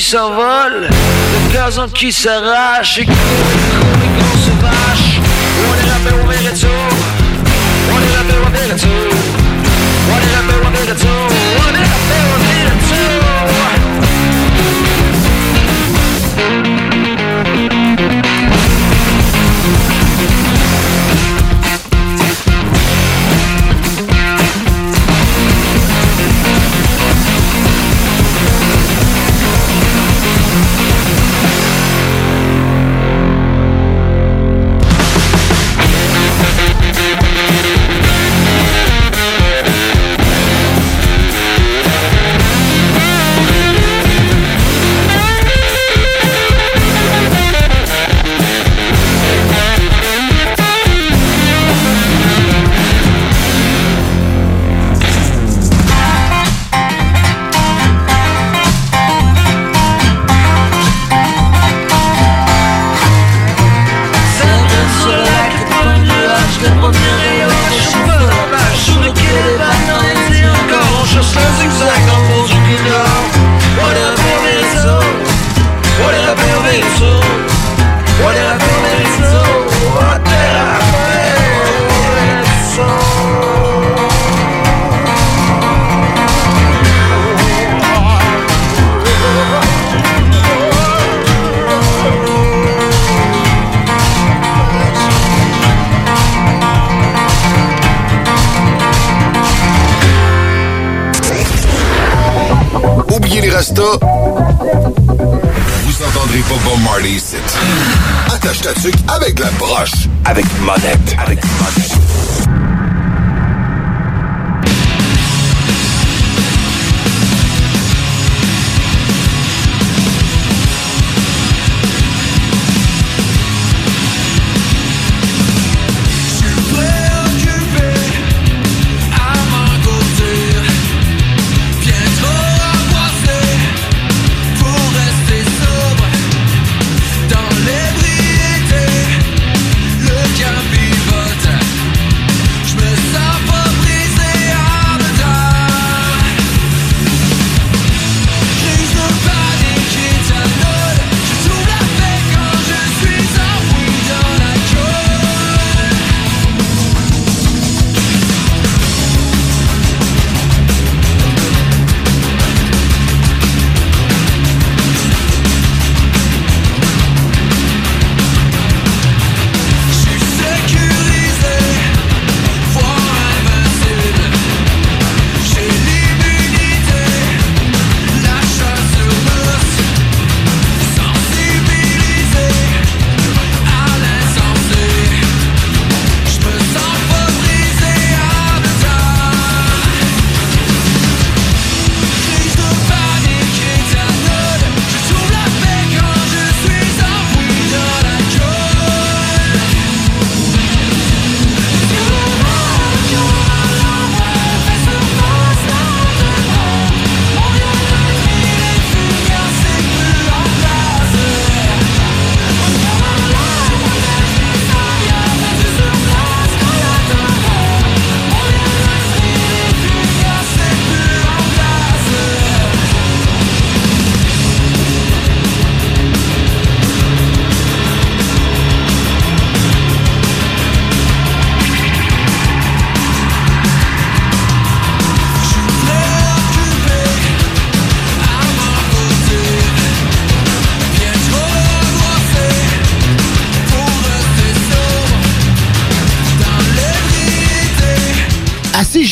S'envole. Le gazon qui s'arrache et court, court, les grosses vaches. On est rappelé, on verrait tout. On est rappelé, on verrait tout. On est rappelé, on verrait tout. Avec une monette. Avec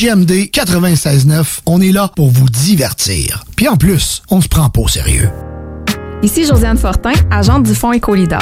À CGMD 96.9, on est là pour vous divertir. Puis en plus, on se prend pas au sérieux. Ici Josiane Fortin, agente du Fonds Écolidar.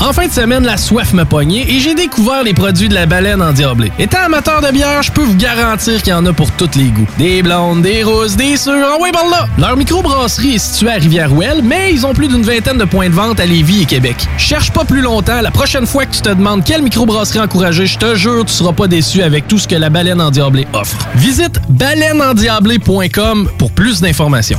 En fin de semaine, la soif m'a pogné et j'ai découvert les produits de la baleine endiablée. Étant amateur de bière, je peux vous garantir qu'il y en a pour tous les goûts. Des blondes, des rousses, des sûres, en ouais, par là! Leur microbrasserie est située à Rivière-Ouelle, mais ils ont plus d'une vingtaine de points de vente à Lévis et Québec. Cherche pas plus longtemps, la prochaine fois que tu te demandes quelle microbrasserie encourager, je te jure, tu seras pas déçu avec tout ce que la baleine endiablée offre. Visite baleineendiablée.com pour plus d'informations.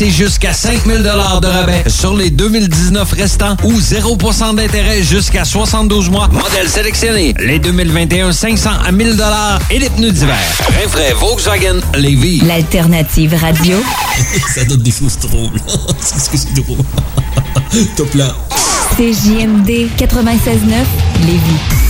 c'est jusqu'à 5000 de rabais sur les 2019 restants ou 0% d'intérêt jusqu'à 72 mois. Modèle sélectionné. Les 2021 500 à 1000 et les pneus d'hiver. Rinfraie Volkswagen Lévis. L'alternative radio. Ça donne des choses drôles. C'est ce que c'est drôle. Top là. CJMD 96.9 Lévis.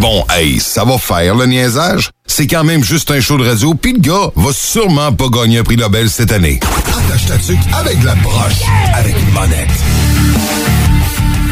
Bon, hey, ça va faire le niaisage. C'est quand même juste un show de radio, puis le gars va sûrement pas gagner un prix Nobel cette année. Attache ta tuque avec la broche, avec une monette.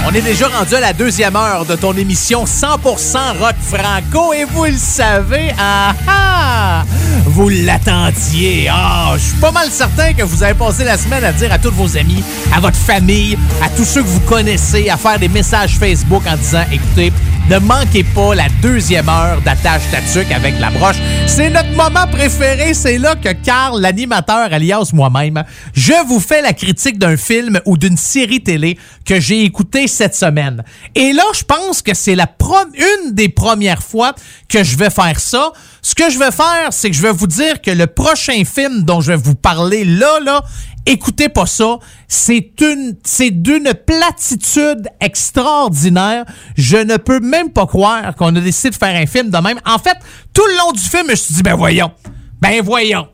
On est déjà rendu à la deuxième heure de ton émission 100% rock franco et vous le savez, ah ah, vous l'attendiez. Ah, je suis pas mal certain que vous avez passé la semaine à dire à tous vos amis, à votre famille, à tous ceux que vous connaissez, à faire des messages Facebook en disant, écoutez, ne manquez pas la deuxième heure d'attache tatuc avec la broche. C'est notre moment préféré. C'est là que Carl, l'animateur, alias moi-même, je vous fais la critique d'un film ou d'une série télé que j'ai écouté cette semaine. Et là, je pense que c'est la une des premières fois que je vais faire ça. Ce que je vais faire, c'est que je vais vous dire que le prochain film dont je vais vous parler là, là, écoutez pas ça. C'est une, c'est d'une platitude extraordinaire. Je ne peux même pas croire qu'on a décidé de faire un film de même. En fait, tout le long du film, je me suis dit, ben voyons, ben voyons,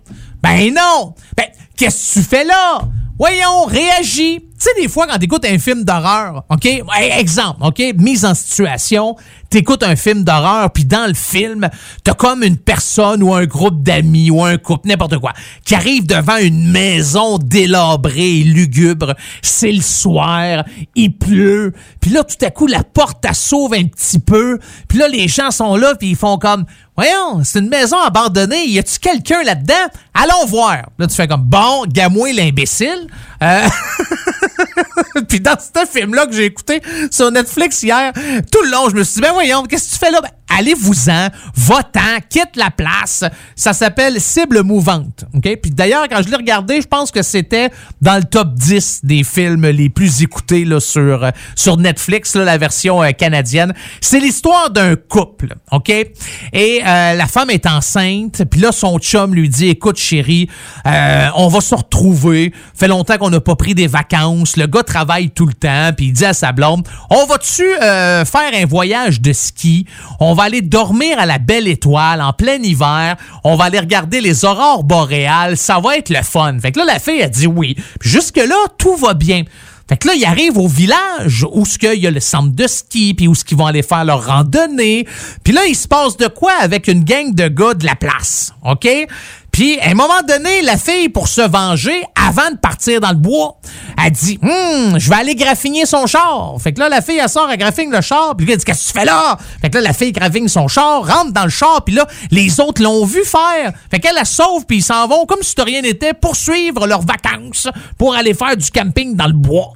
ben non, ben qu'est-ce que tu fais là? Voyons, réagis. Tu sais, des fois, quand t'écoutes un film d'horreur, OK? Exemple, OK? Mise en situation, t'écoutes un film d'horreur, puis dans le film, t'as comme une personne ou un groupe d'amis ou un couple, n'importe quoi, qui arrive devant une maison délabrée et lugubre. C'est le soir, il pleut, puis là, tout à coup, la porte, elle sauve un petit peu, puis là, les gens sont là, puis ils font comme... Voyons, c'est une maison abandonnée. Y a-tu quelqu'un là-dedans? Allons voir. Là, tu fais comme, bon, gamoué l'imbécile. Euh... Puis dans ce film-là que j'ai écouté sur Netflix hier, tout le long, je me suis dit, ben voyons, qu'est-ce que tu fais là? Ben, allez-vous-en, va-t'en, quitte la place. Ça s'appelle Cible mouvante. OK? Puis d'ailleurs, quand je l'ai regardé, je pense que c'était dans le top 10 des films les plus écoutés là, sur, euh, sur Netflix, là, la version euh, canadienne. C'est l'histoire d'un couple. OK? Et la femme est enceinte, puis là, son chum lui dit, écoute chérie, on va se retrouver. Fait longtemps qu'on n'a pas pris des vacances. Le gars travaille tout le temps, puis il dit à sa blonde, on va-tu euh, faire un voyage de ski? On va aller dormir à la belle étoile en plein hiver. On va aller regarder les aurores boréales. Ça va être le fun. Fait que là, la fille a dit oui. Jusque-là, tout va bien. Fait que là, ils arrivent au village où ce qu'il y a le centre de ski, puis où ce qu'ils vont aller faire leur randonnée. Puis là, il se passe de quoi avec une gang de gars de la place, OK? Puis, à un moment donné, la fille, pour se venger, avant de partir dans le bois, elle dit Hum, je vais aller graffiner son char. Fait que là, la fille, elle sort, elle graffine le char. Puis le gars dit Qu'est-ce que tu fais là Fait que là, la fille graffine son char, rentre dans le char. Puis là, les autres l'ont vu faire. Fait qu'elle la sauve, puis ils s'en vont comme si de rien n'était poursuivre leurs vacances pour aller faire du camping dans le bois.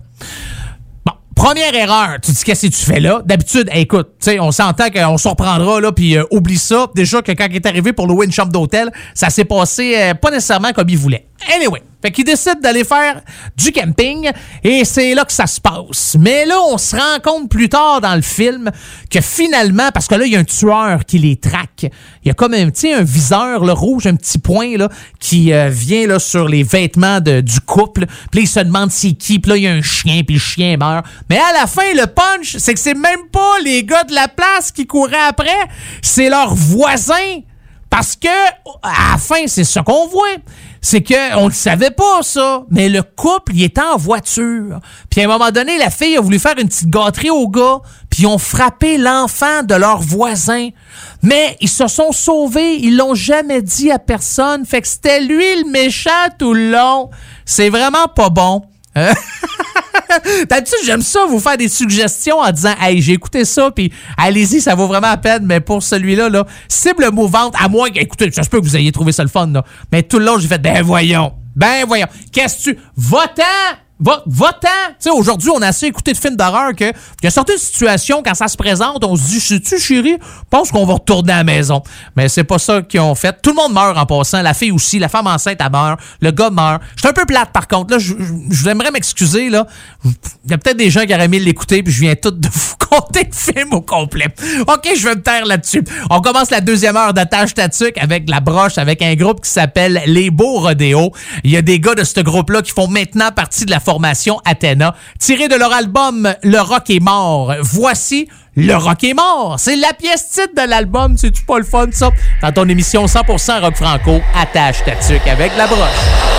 Première erreur, tu dis qu'est-ce que tu fais là? D'habitude, hey, écoute, tu sais, on s'entend qu'on se reprendra là, puis euh, oublie ça. Déjà que quand il est arrivé pour louer une chambre d'hôtel, ça s'est passé euh, pas nécessairement comme il voulait. Anyway, fait qu'il décide d'aller faire du camping et c'est là que ça se passe. Mais là, on se rend compte plus tard dans le film que finalement, parce que là, il y a un tueur qui les traque. Il y a comme un, un viseur le rouge, un petit point là, qui euh, vient sur les vêtements du couple. Puis il se demande c'est qui. Puis là, il y a un chien, puis le chien meurt. Mais à la fin, le punch, c'est que c'est même pas les gars de la place qui couraient après. C'est leurs voisins. Parce que, à la fin, c'est ce qu'on voit. C'est que on ne savait pas, ça. Mais le couple, il était en voiture. Puis à un moment donné, la fille a voulu faire une petite gâterie au gars. Puis ils ont frappé l'enfant de leur voisin. Mais ils se sont sauvés. Ils l'ont jamais dit à personne. Fait que c'était lui le méchant tout le long. C'est vraiment pas bon. Hein? D'habitude, j'aime ça, vous faire des suggestions en disant Hey, j'ai écouté ça, puis allez-y, ça vaut vraiment la peine, mais pour celui-là, là, cible mouvante, à moins que, écoutez, ça se peut que vous ayez trouvé ça le fun, là. Mais tout le long, j'ai fait Ben voyons, ben voyons, qu'est-ce que tu. Va-t'en! Va, va-t'en! Tu sais, aujourd'hui, on a assez écouté de films d'horreur que, il y a certaines situations, quand ça se présente, on se dit, sais-tu, chérie, pense qu'on va retourner à la maison. Mais c'est pas ça qu'ils ont fait. Tout le monde meurt en passant. La fille aussi, la femme enceinte, elle meurt. Le gars meurt. Je suis un peu plate, par contre. Là, je, je- voudrais m'excuser, là. Il y a peut-être des gens qui auraient aimé l'écouter, puis je viens tout de vous compter le film au complet. OK, je vais me taire là-dessus. On commence la deuxième heure d'attache tatuc avec la broche, avec un groupe qui s'appelle Les Beaux Rodéos. Il y a des gars de ce groupe-là qui font maintenant partie de la formation Athéna, tiré de leur album Le Rock est mort. Voici Le Rock est mort. C'est la pièce titre de l'album. C'est-tu pas le fun, ça? Dans ton émission 100% rock franco, attache ta tuque avec la broche.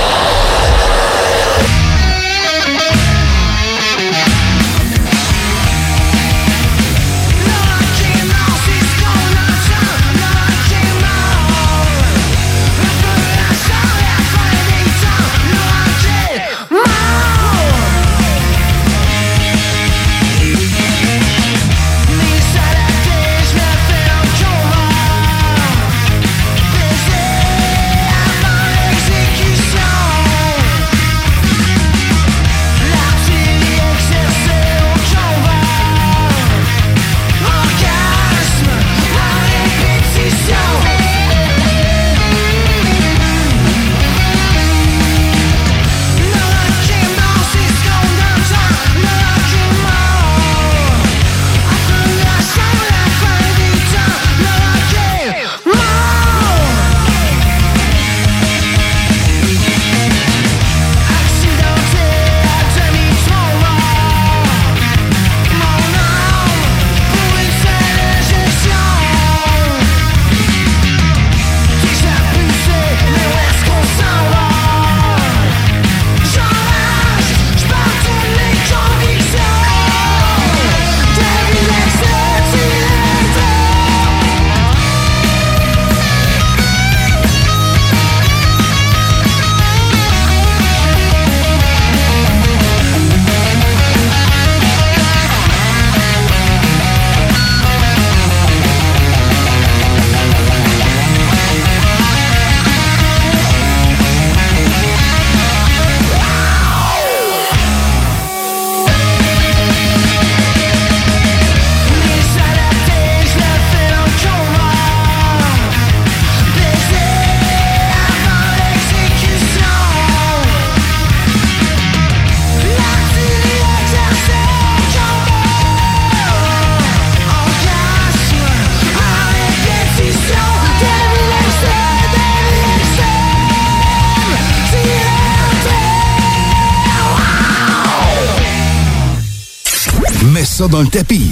Ça dans le tapis.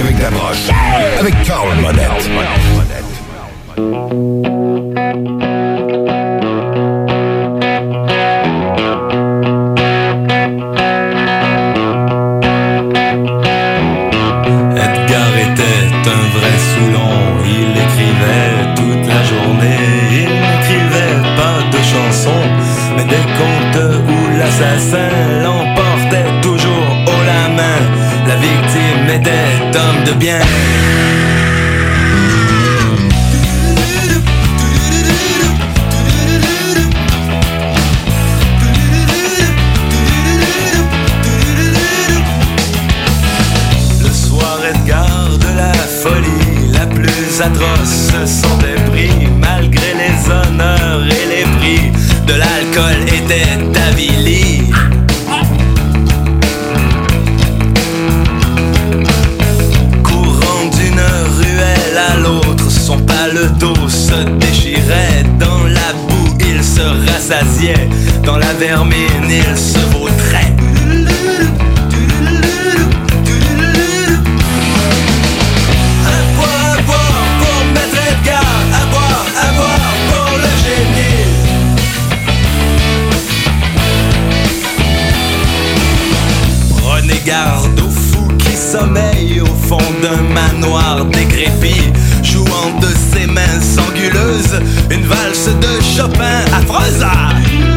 Avec la broche. Avec Carl Monette. Dans la vermine, il se vautrait. À boire, à boire pour Maître Edgar, à boire, à boire pour le génie. Prenez garde aux fous qui sommeillent au fond d'un manoir décrépit, anguleuses une valse de Chopin affreuse.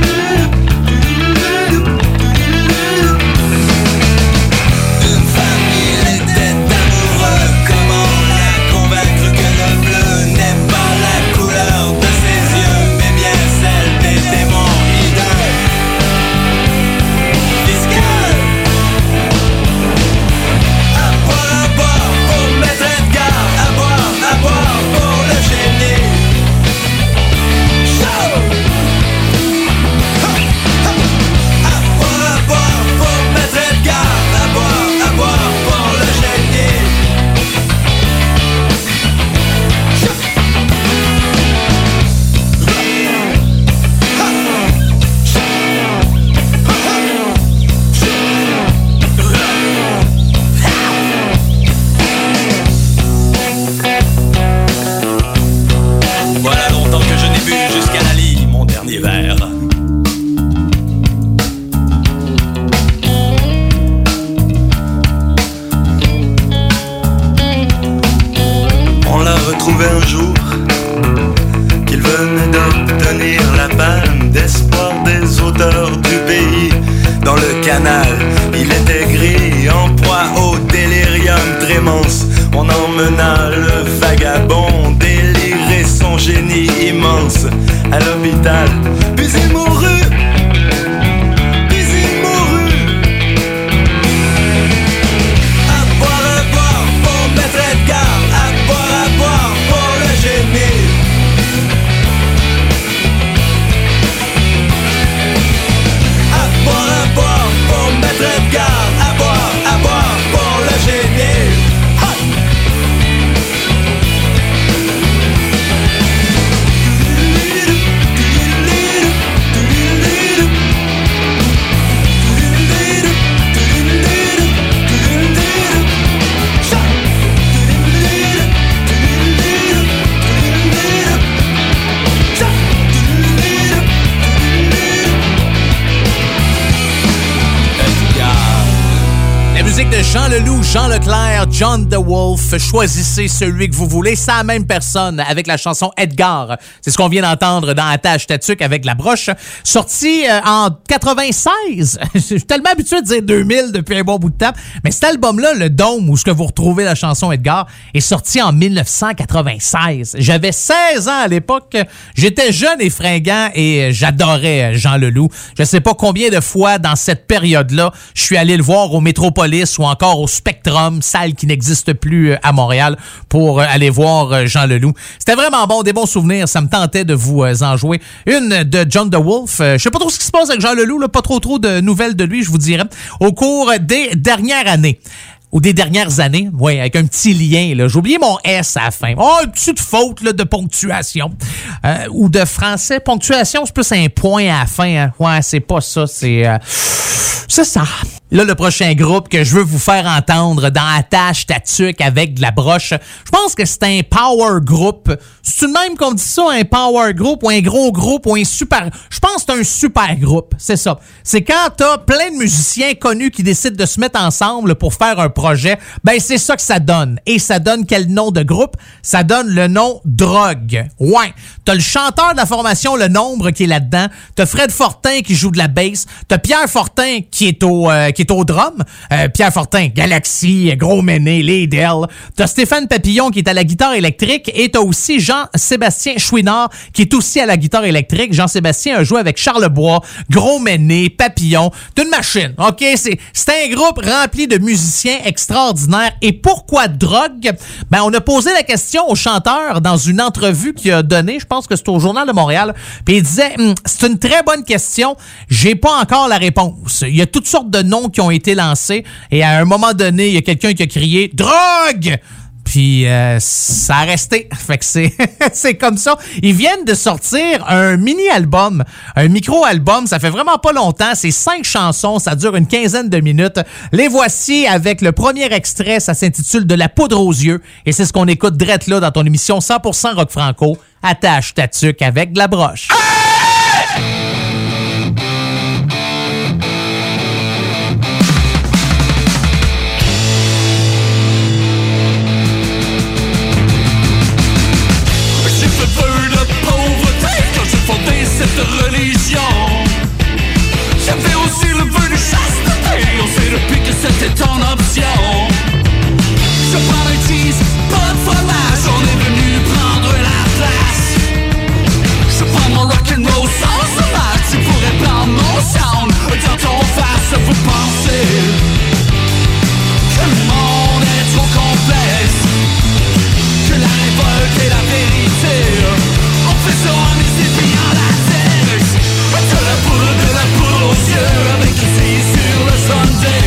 Leloup, Jean Leclerc, John the Wolf. Choisissez celui que vous voulez. C'est la même personne avec la chanson Edgar. C'est ce qu'on vient d'entendre dans Attache Tatuc avec la broche. Sorti euh, en 96. Je suis tellement habitué de dire 2000 depuis un bon bout de temps. Mais cet album-là, le Dôme, où ce que vous retrouvez la chanson Edgar, est sorti en 1996. J'avais 16 ans à l'époque. J'étais jeune et fringant et j'adorais Jean Leloup. Je sais pas combien de fois dans cette période-là, je suis allé le voir au Métropolis ou encore au Spectrum, salle qui n'existe plus euh, à Montréal, pour euh, aller voir euh, Jean Leloup. C'était vraiment bon, des bons souvenirs. Ça me tentait de vous en jouer. Une de John the Wolf. Euh, je sais pas trop ce qui se passe avec Jean Leloup, là, pas trop trop de nouvelles de lui, je vous dirais, au cours des dernières années ou des dernières années, oui, avec un petit lien. J'ai oublié mon S à la fin. Oh, une petite faute là, de ponctuation. Ou de français. Ponctuation, c'est plus un point à la fin. hein. Ouais, c'est pas ça. C'est c'est ça. Là, le prochain groupe que je veux vous faire entendre dans Attache Tatuc avec de la broche, je pense que c'est un power group. C'est le même qu'on dit ça, un power group ou un gros groupe ou un super... Je pense que c'est un super groupe, c'est ça. C'est quand t'as plein de musiciens connus qui décident de se mettre ensemble pour faire un projet, ben c'est ça que ça donne. Et ça donne quel nom de groupe? Ça donne le nom Drogue. Ouais. T'as le chanteur de la formation Le Nombre qui est là-dedans. T'as Fred Fortin qui joue de la bass. T'as Pierre Fortin qui est au, euh, qui est au drum. Euh, Pierre Fortin, Galaxy, Gros Méné, Lidl. T'as Stéphane Papillon qui est à la guitare électrique. Et t'as aussi Jean-Sébastien Chouinard qui est aussi à la guitare électrique. Jean-Sébastien a joué avec Charlebois, Gros Méné, Papillon. T'as une machine, OK? C'est c'est un groupe rempli de musiciens extraordinaires. Et pourquoi drogue? Ben, on a posé la question au chanteur dans une entrevue qu'il a donnée. Je pense que c'est au Journal de Montréal. Puis il disait, Hum, c'est une très bonne question. J'ai pas encore la réponse. Il y a toutes sortes de noms qui ont été lancés. Et à un moment donné, il y a quelqu'un qui a crié drogue! Puis euh, ça a resté. Fait que c'est comme ça. Ils viennent de sortir un mini-album, un micro-album. Ça fait vraiment pas longtemps. C'est cinq chansons. Ça dure une quinzaine de minutes. Les voici avec le premier extrait. Ça s'intitule De la poudre aux yeux. Et c'est ce qu'on écoute direct là dans ton émission 100% rock franco. Attache ta tuque avec de la broche. cette religion. J'avais aussi le vœu de chasteté, on sait depuis que c'était ton option. Je prends un cheese, pas de fromage, on est venu prendre la place. Je prends mon rock'n'roll sans sauvage, tu pourrais prendre mon sound, dans ton face, vous pensez que le monde est trop complexe, que la révolte est la vérité. On fait ça Dieu avec ses sur le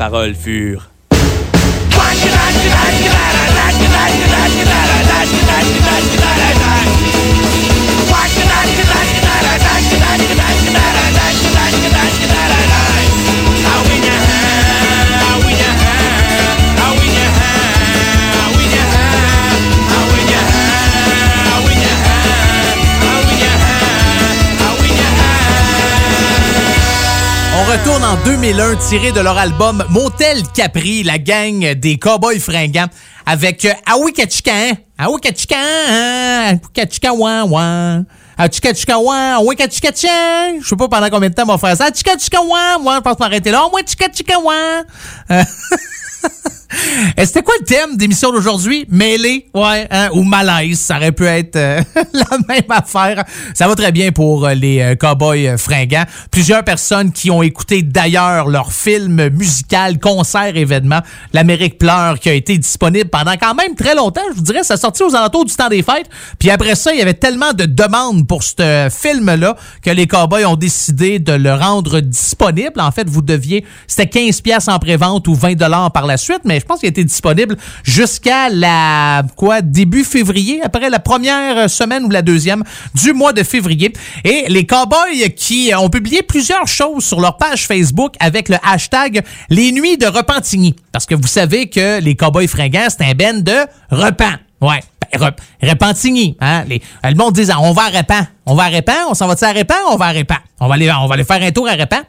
paroles furent. Retourne en 2001, tiré de leur album Motel Capri, la gang des Cowboys fringants, avec Awi Kachikan, Awi Kachikan, Kachikan, wan, wan. Achika wan, Awi Kachikachan. Je sais pas pendant combien de temps on va faire ça. Achika wan, moi je pense m'arrêter là. Moi Chika Euh, c'était quoi le thème d'émission d'aujourd'hui? Mêlé, ouais, hein, ou malaise, ça aurait pu être euh, la même affaire. Ça va très bien pour euh, les euh, cowboys fringants. Plusieurs personnes qui ont écouté d'ailleurs leur film musical, concert, événement, L'Amérique pleure, qui a été disponible pendant quand même très longtemps. Je vous dirais, ça sortit aux alentours du temps des fêtes. Puis après ça, il y avait tellement de demandes pour ce film-là que les cowboys ont décidé de le rendre disponible. En fait, vous deviez, c'était 15 pièces en prévente ou 20 dollars par la suite, mais je pense qu'il été disponible jusqu'à la quoi début février, après la première semaine ou la deuxième du mois de février. Et les Cowboys qui ont publié plusieurs choses sur leur page Facebook avec le hashtag Les Nuits de Repentigny. Parce que vous savez que les Cowboys fringants, c'est un ben de repent. Ouais. Rep- Repentigny, hein? Les, le monde dit, on va à Repent. On va à Repent, on s'en va-tu à Repent? On va à Repent? On va aller, on va aller faire un tour à Repent.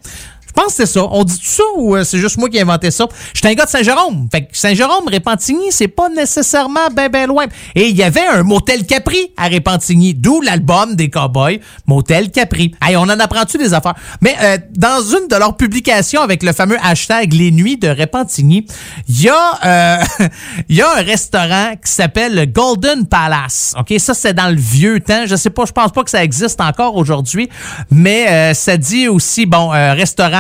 Je pense que c'est ça. On dit tout ça ou euh, c'est juste moi qui ai inventé ça? J'étais un gars de Saint-Jérôme. Fait que Saint-Jérôme, Repentigny, c'est pas nécessairement ben ben loin. Et il y avait un motel Capri à Repentigny, d'où l'album des Cowboys, Motel Capri. Hey, on en apprend-tu des affaires? Mais euh, dans une de leurs publications avec le fameux hashtag Les Nuits de Repentigny, il y a euh, y a un restaurant qui s'appelle le Golden Palace. OK, ça c'est dans le vieux temps. Je sais pas, je pense pas que ça existe encore aujourd'hui, mais euh, ça dit aussi bon euh,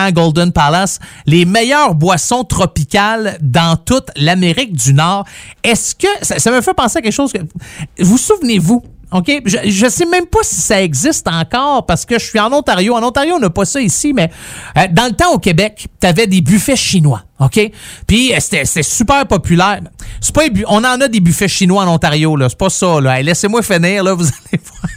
Golden Palace, les meilleures boissons tropicales dans toute l'Amérique du Nord. Est-ce que ça, me fait penser à quelque chose que vous souvenez-vous OK? Je, je sais même pas si ça existe encore parce que je suis en Ontario. En Ontario, on n'a pas ça ici, mais euh, dans le temps au Québec, tu avais des buffets chinois. OK? Puis euh, c'était super populaire. C'est pas, on en a des buffets chinois en Ontario, là. C'est pas ça, Laissez-moi finir, là. Vous allez voir.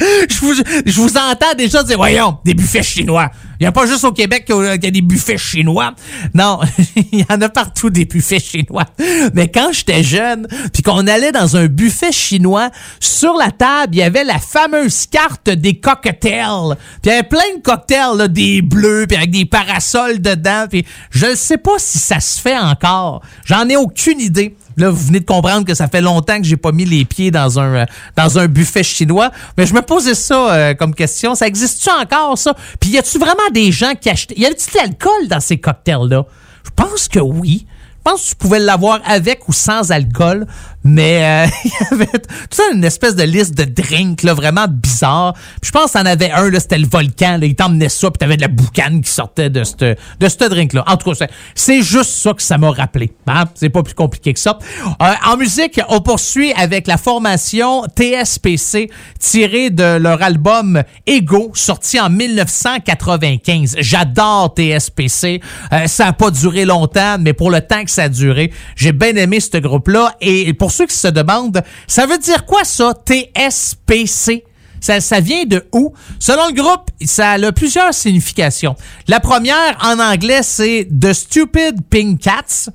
je, vous, je vous entends déjà dire, voyons, des buffets chinois. Il n'y a pas juste au Québec qu'il y a des buffets chinois. Non, il y en a partout des buffets chinois. Mais quand j'étais jeune, puis qu'on allait dans un buffet chinois, sur la table, il y avait la fameuse carte des cocktails. Puis il y avait plein de cocktails, là, des bleus, puis avec des parasols dedans. Puis je ne sais pas si ça se fait encore. J'en ai aucune idée. Là, vous venez de comprendre que ça fait longtemps que j'ai pas mis les pieds dans un, euh, buffet chinois. Mais je me posais ça euh, comme question. Ça existe-tu encore, ça? Puis y a-tu vraiment des gens qui achetaient... Y avait-tu de l'alcool dans ces cocktails-là? Je pense que oui. Je pense que tu pouvais l'avoir avec ou sans alcool, mais euh, il y avait tout ça une espèce de liste de drinks là, vraiment bizarre. Puis je pense qu'il en avait un, là, c'était le volcan. Là, il t'emmenait ça, puis t'avais de la boucane qui sortait de ce de ce drink-là. En tout cas, c'est- juste ça que ça m'a rappelé. Hein? C'est pas plus compliqué que ça. Euh, en musique, on poursuit avec la formation TSPC tirée de leur album Ego, sorti en 1995. J'adore TSPC. Euh, ça a pas duré longtemps, mais pour le temps que ça a duré, j'ai bien aimé ce groupe-là. Et qui se demandent, ça veut dire quoi ça, TSPC? Ça, ça vient de où? Selon le groupe, ça a plusieurs significations. La première, en anglais, c'est The Stupid Pink Cats.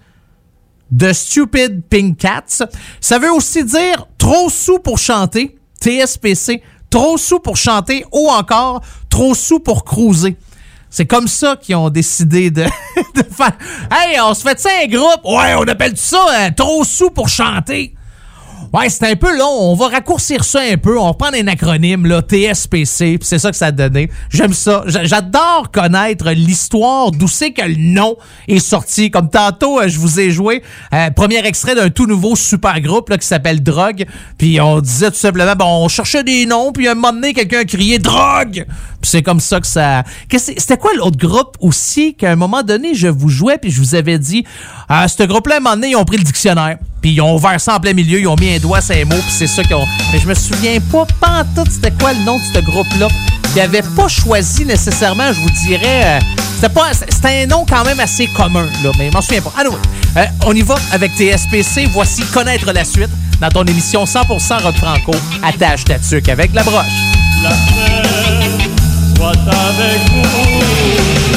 The Stupid Pink Cats. Ça veut aussi dire trop sous pour chanter. TSPC. Trop sous pour chanter ou encore trop sous pour cruiser. C'est comme ça qu'ils ont décidé de, de faire. Hey, on se fait ça un groupe? Ouais, on appelle ça euh, trop sous pour chanter. Ouais, c'est un peu long. On va raccourcir ça un peu. On va prendre un acronyme, là, TSPC, c'est ça que ça a donné. J'aime ça. J'adore connaître l'histoire d'où c'est que le nom est sorti. Comme tantôt, euh, je vous ai joué euh, premier extrait d'un tout nouveau super groupe là, qui s'appelle Drogue. Puis on disait tout simplement, bon, on cherchait des noms, puis à un moment donné, quelqu'un criait Drogue! C'est comme ça que ça... C'était quoi l'autre groupe aussi qu'à un moment donné, je vous jouais, puis je vous avais dit, ah, ce groupe-là, à un moment donné, ils ont pris le dictionnaire. Puis ils ont ouvert ça en plein milieu, ils ont mis un doigt sur un mot, puis c'est ça qu'ils ont. Mais je me souviens pas, pas tout, c'était quoi le nom de ce groupe-là. Ils n'avaient pas choisi nécessairement, je vous dirais, euh, C'était pas, c'était un nom quand même assez commun, là, mais je m'en souviens pas. Euh, on y va avec TSPC. Voici connaître la suite dans ton émission 100% rock franco. Attache ta tuque avec la broche. La paix soit avec vous.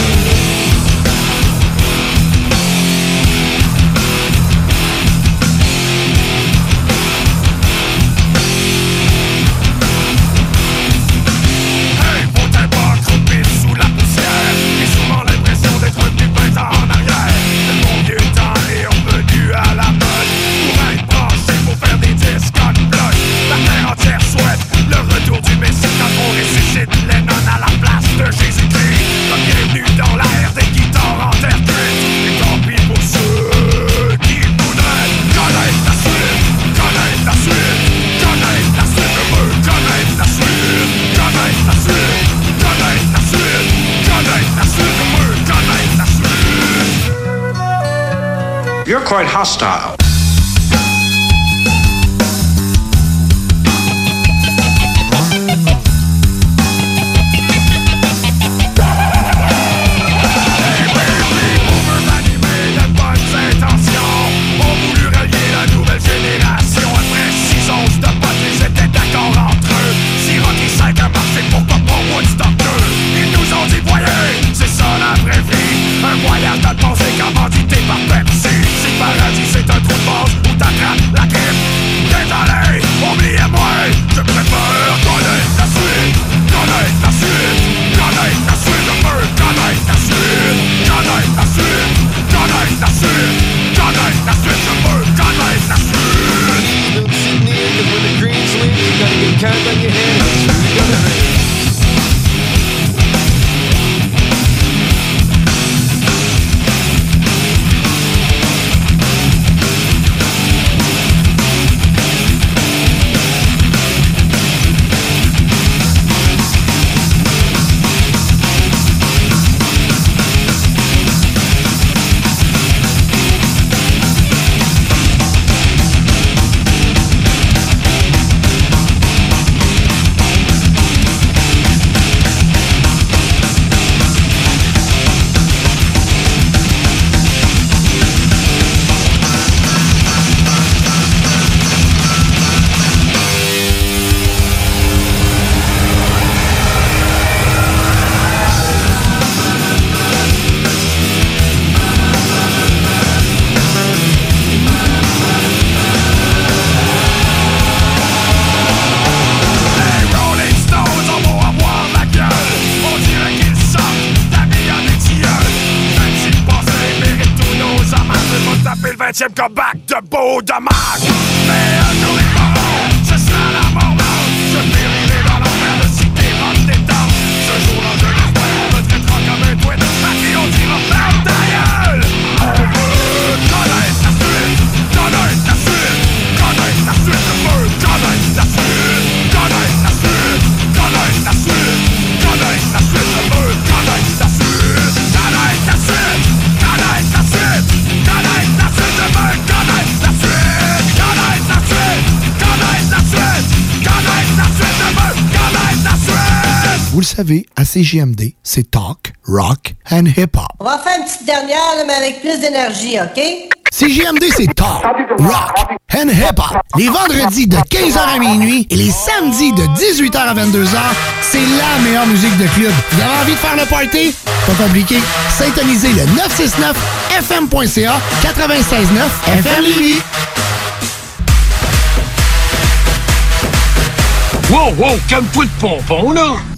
Quite hostile. Taper le 20e savez, à CGMD, c'est talk, rock and hip-hop. On va faire une petite dernière, là, mais avec plus d'énergie, OK? CGMD, c'est talk, rock and hip-hop. Les vendredis de 15h à minuit et les samedis de 18h à 22h, c'est la meilleure musique de club. Vous avez envie de faire le party? Pas compliqué. Syntonisez le 969fm.ca 96.9 FM Lévis. Wow, wow, calme-toi de pompon, là!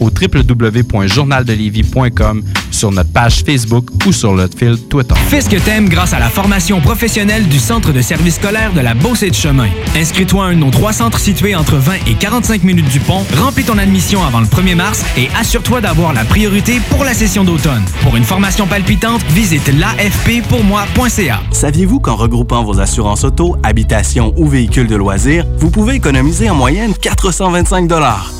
au www.journaldelévis.com, sur notre page Facebook ou sur notre fil Twitter. Fais ce que t'aimes grâce à la formation professionnelle du Centre de service scolaire de la Beauce et de Chemin. Inscris-toi à un de nos trois centres situés entre 20 et 45 minutes du pont, remplis ton admission avant le 1er mars et assure-toi d'avoir la priorité pour la session d'automne. Pour une formation palpitante, visite l'afppourmoi.ca. Saviez-vous qu'en regroupant vos assurances auto, habitation ou véhicules de loisirs, vous pouvez économiser en moyenne 425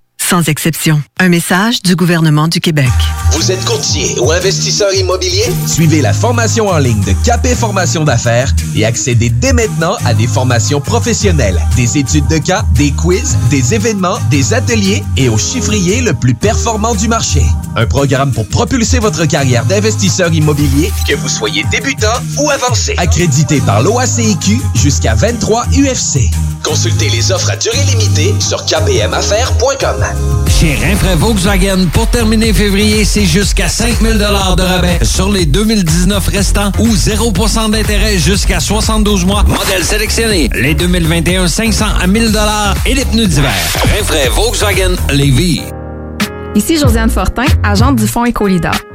sans exception. Un message du gouvernement du Québec. Vous êtes courtier ou investisseur immobilier? Suivez la formation en ligne de Capé Formation d'affaires et accédez dès maintenant à des formations professionnelles, des études de cas, des quiz, des événements, des ateliers et au chiffrier le plus performant du marché. Un programme pour propulser votre carrière d'investisseur immobilier, que vous soyez débutant ou avancé. Accrédité par l'OACIQ jusqu'à 23 UFC. Consultez les offres à durée limitée sur kpmaffaires.com. Chez Rinfraie Volkswagen, pour terminer février, c'est jusqu'à 5000 de rabais sur les 2019 restants ou 0% d'intérêt jusqu'à 72 mois. Modèle sélectionné. Les 2021, 500 à 1000 et les pneus d'hiver. Rinfraie Volkswagen Lévis. Ici Josiane Fortin, agente du Fonds Écolidar.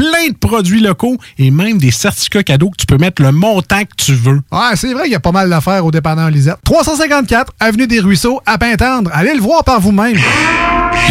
plein de produits locaux et même des certificats cadeaux que tu peux mettre le montant que tu veux. Ouais, c'est vrai qu'il y a pas mal d'affaires au dépanneur Lisette. 354 Avenue des Ruisseaux, à Pintendre. Allez le voir par vous-même.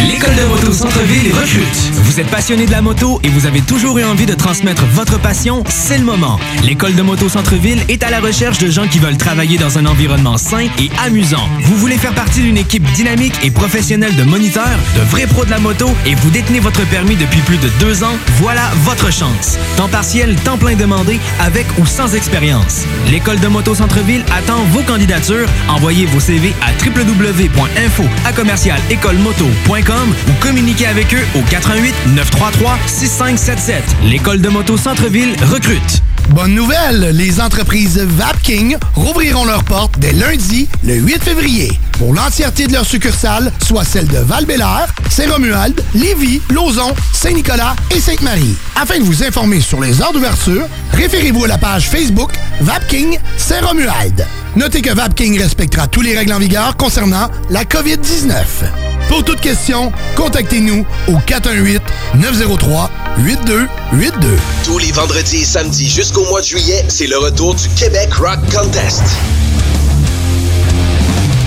L'école de moto Centre-ville recrute. Vous êtes passionné de la moto et vous avez toujours eu envie de transmettre votre passion, c'est le moment. L'école de moto Centre-ville est à la recherche de gens qui veulent travailler dans un environnement sain et amusant. Vous voulez faire partie d'une équipe dynamique et professionnelle de moniteurs, de vrais pros de la moto et vous détenez votre permis depuis plus de deux ans, voilà votre chance. Temps partiel, temps plein demandé, avec ou sans expérience. L'école de moto Centre-ville attend vos candidatures. Envoyez vos CV à www.info à commercialécolemoto.com ou communiquez avec eux au 88 933 6577. L'école de moto Centre-ville recrute. Bonne nouvelle, les entreprises Vapking rouvriront leurs portes dès lundi, le 8 février, pour l'entièreté de leurs succursales, soit celles de val Saint-Romuald, Lévis, Lauson, Saint-Nicolas et Sainte-Marie. Afin de vous informer sur les heures d'ouverture, référez-vous à la page Facebook Vapking Saint-Romuald. Notez que Vapking respectera tous les règles en vigueur concernant la COVID-19. Pour toute question, contactez-nous au 418-903-8282. Tous les vendredis et samedis jusqu'au mois de juillet, c'est le retour du Québec Rock Contest.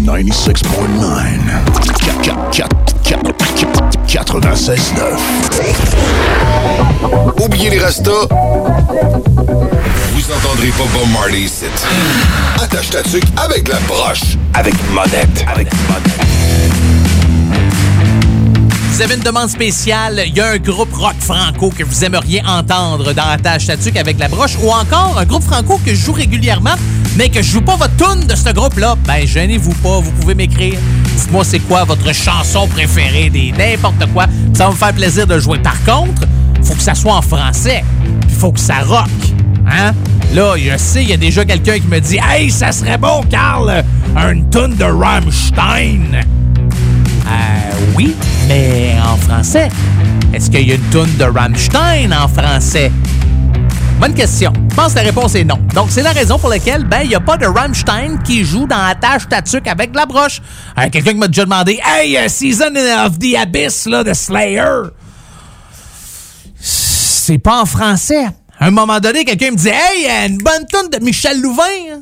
96.9. 96.9. Oubliez les restos. Vous entendrez pas Bob Marley ici. Attache ta tuque avec la broche. Avec monette. Avec monette. Vous avez une demande spéciale, il y a un groupe rock franco que vous aimeriez entendre dans la tâche statuque avec la broche, ou encore un groupe franco que je joue régulièrement, mais que je joue pas votre tune de ce groupe-là, ben gênez-vous pas, vous pouvez m'écrire. Dites-moi c'est quoi votre chanson préférée, des n'importe quoi. Ça va me faire plaisir de jouer. Par contre, faut que ça soit en français, puis faut que ça rock. Hein? Là, je sais, il y a déjà quelqu'un qui me dit Hey, ça serait bon, Carl, une tune de Rammstein. Oui, mais en français. Est-ce qu'il y a une toune de Rammstein en français? Bonne question. Je pense que la réponse est non. Donc, c'est la raison pour laquelle, ben, il n'y a pas de Rammstein qui joue dans la tâche tatuc avec la broche. Euh, Quelqu'un qui m'a déjà demandé, Hey, euh, Season of the Abyss, là, de Slayer. C'est pas en français. À un moment donné, quelqu'un me dit, Hey, euh, une bonne toune de Michel Louvain. hein.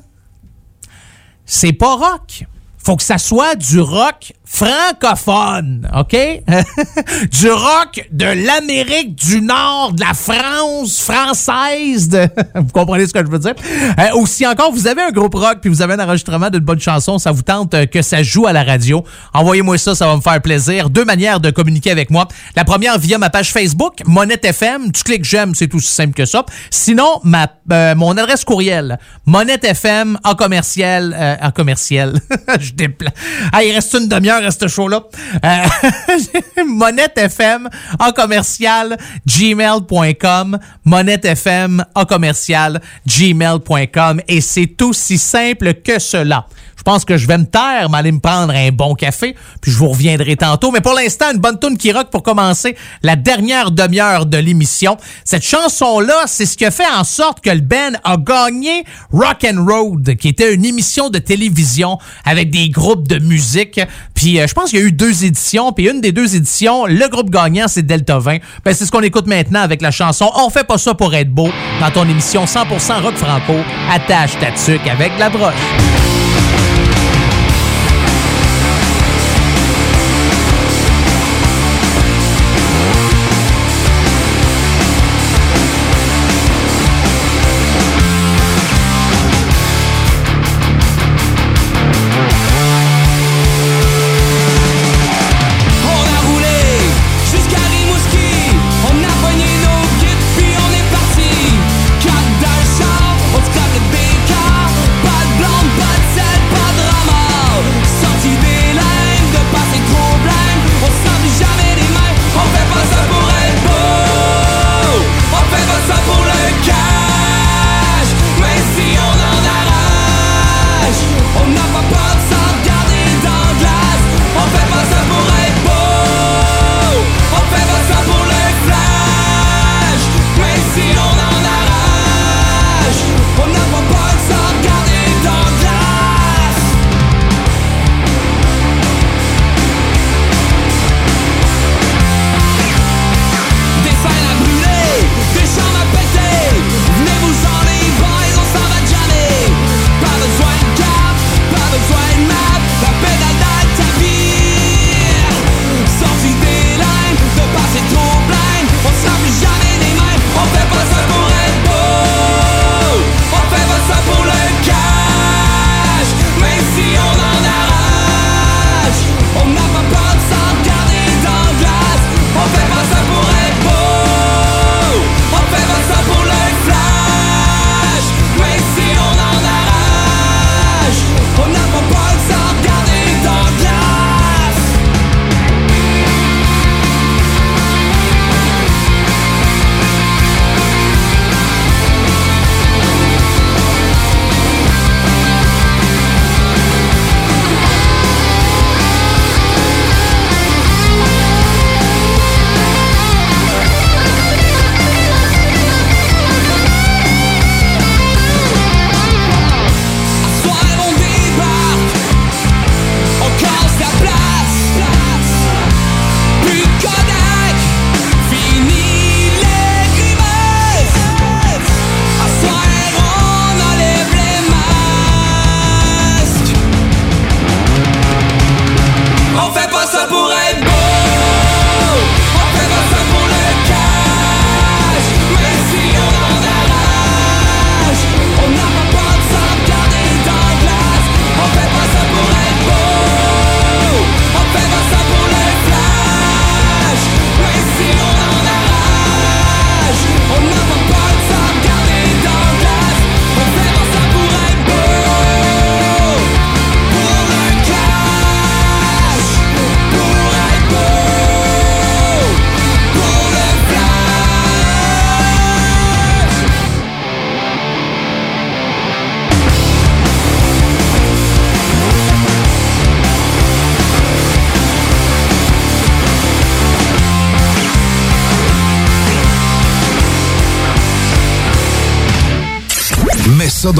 C'est pas rock. Faut que ça soit du rock francophone, OK? du rock de l'Amérique du Nord, de la France française. De... vous comprenez ce que je veux dire? Euh, aussi encore, vous avez un groupe rock puis vous avez un enregistrement d'une bonne chanson, ça vous tente euh, que ça joue à la radio. Envoyez-moi ça, ça va me faire plaisir. Deux manières de communiquer avec moi. La première via ma page Facebook, Monette FM. Tu cliques j'aime, c'est aussi simple que ça. Sinon, ma, euh, mon adresse courriel, Monette FM en commercial, euh, en commercial. je dépla... Ah, il reste une demi-heure à ce show-là. Euh, Monette FM en commercial gmail.com. Monette FM en commercial gmail.com. Et c'est aussi simple que cela. Je pense que je vais me taire, m'aller me prendre un bon café, puis je vous reviendrai tantôt. Mais pour l'instant, une bonne tune qui rock pour commencer la dernière demi-heure de l'émission. Cette chanson-là, c'est ce qui a fait en sorte que le band a gagné Rock and Road, qui était une émission de télévision avec des groupes de musique. Puis euh, je pense qu'il y a eu deux éditions, puis une des deux éditions, le groupe gagnant, c'est Delta 20. Ben, c'est ce qu'on écoute maintenant avec la chanson On fait pas ça pour être beau dans ton émission 100% rock franco. Attache ta tuque avec la broche.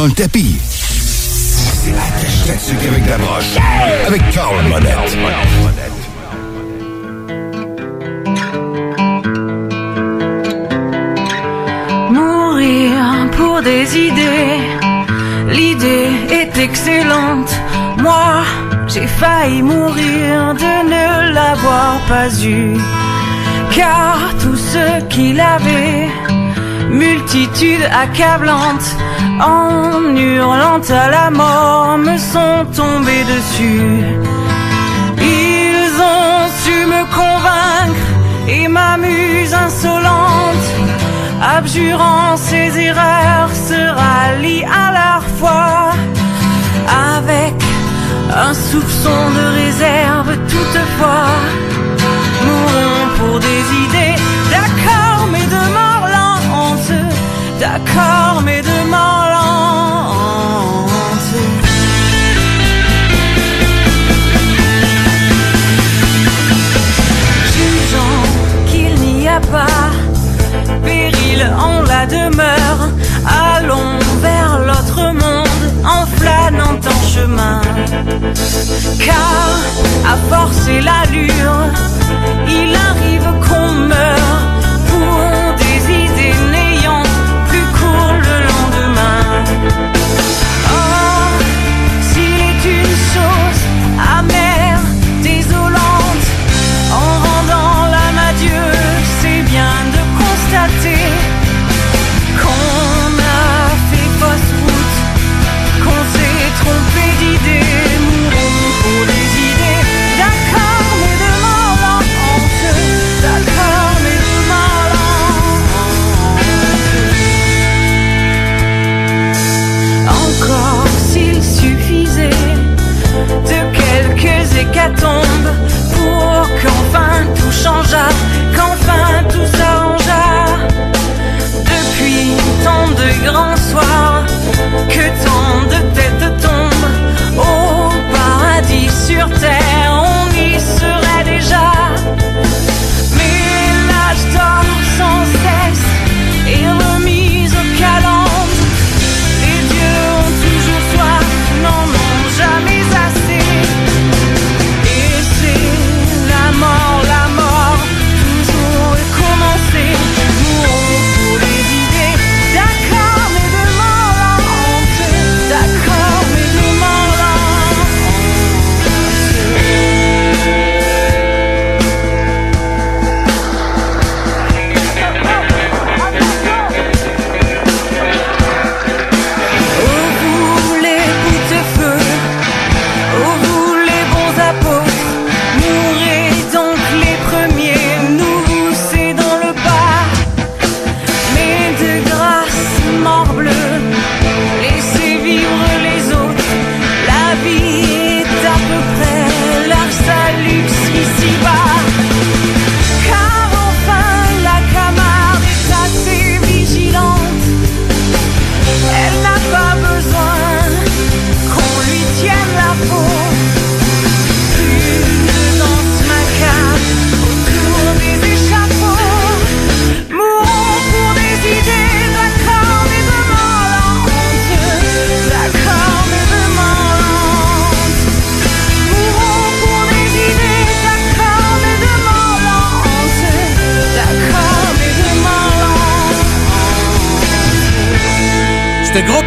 Dans le tapis. C'est la cache sucre avec la broche. Avec Carl Monette. Mourir pour des idées, l'idée est excellente. Moi, j'ai failli mourir de ne l'avoir pas eu. Car tous ceux qui l'avaient, multitude accablante, la mort, me sont tombés dessus. Ils ont su me convaincre et ma muse insolente, abjurant ses erreurs, se rallie à leur foi avec un soupçon de réserve toutefois. Mourons pour des idées, d'accord, mais de mort lente, d'accord, mais de mort en la demeure, allons vers l'autre monde en flânant en chemin. Car à forcer l'allure, il arrive qu'on meurt s'est trompé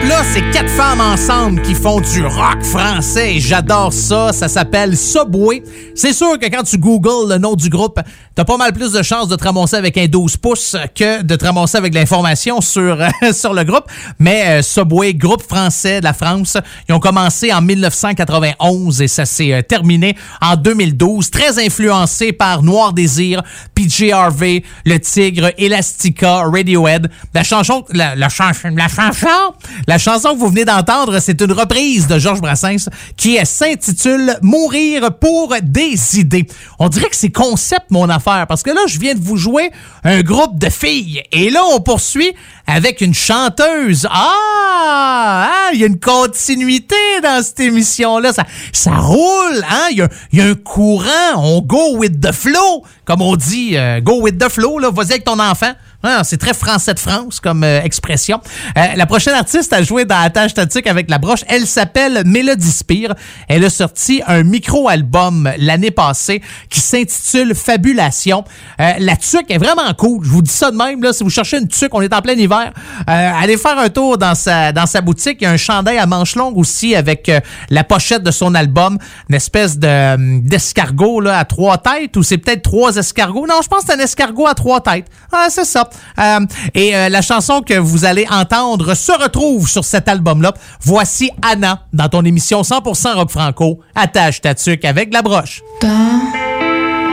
groupe-là, c'est quatre femmes ensemble qui font du rock français j'adore ça. Ça s'appelle Subway. C'est sûr que quand tu googles le nom du groupe, t'as pas mal plus de chances de te ramasser avec un 12 pouces que de te ramasser avec de l'information sur, sur le groupe. Mais euh, Subway, groupe français de la France, ils ont commencé en 1991 et ça s'est euh, terminé en 2012. Très influencé par Noir Désir, PJ Harvey, Le Tigre, Elastica, Radiohead. La chanson, la, la chanson, la chanson, la chanson que vous venez d'entendre, c'est une reprise de Georges Brassens qui s'intitule Mourir pour des idées. On dirait que c'est concept mon parce que là, je viens de vous jouer un groupe de filles et là, on poursuit avec une chanteuse. Ah, ah, il y a une continuité dans cette émission-là. Ça, roule, hein? Il y a, il y a un courant. On go with the flow, comme on dit. euh, go with the flow, là. Vas-y avec ton enfant. Ah, c'est très français de France comme euh, expression. Euh, la prochaine artiste a joué dans la tâche statique avec la broche. Elle s'appelle Mélodie Spire. Elle a sorti un micro-album l'année passée qui s'intitule Fabulation. Euh, la tuque est vraiment cool. Je vous dis ça de même. Là, si vous cherchez une tuque, on est en plein hiver. Allez faire un tour dans sa, dans sa boutique. Il y a un chandail à manches longues aussi avec la pochette de son album. Une espèce de, euh, d'escargot là, à trois têtes ou c'est peut-être trois escargots? Non, je pense que c'est un escargot à trois têtes. Ah, c'est ça. Euh, et euh, la chanson que vous allez entendre se retrouve sur cet album-là. Voici Anna dans ton émission 100% rock franco. Attache ta tuque avec la broche. Dans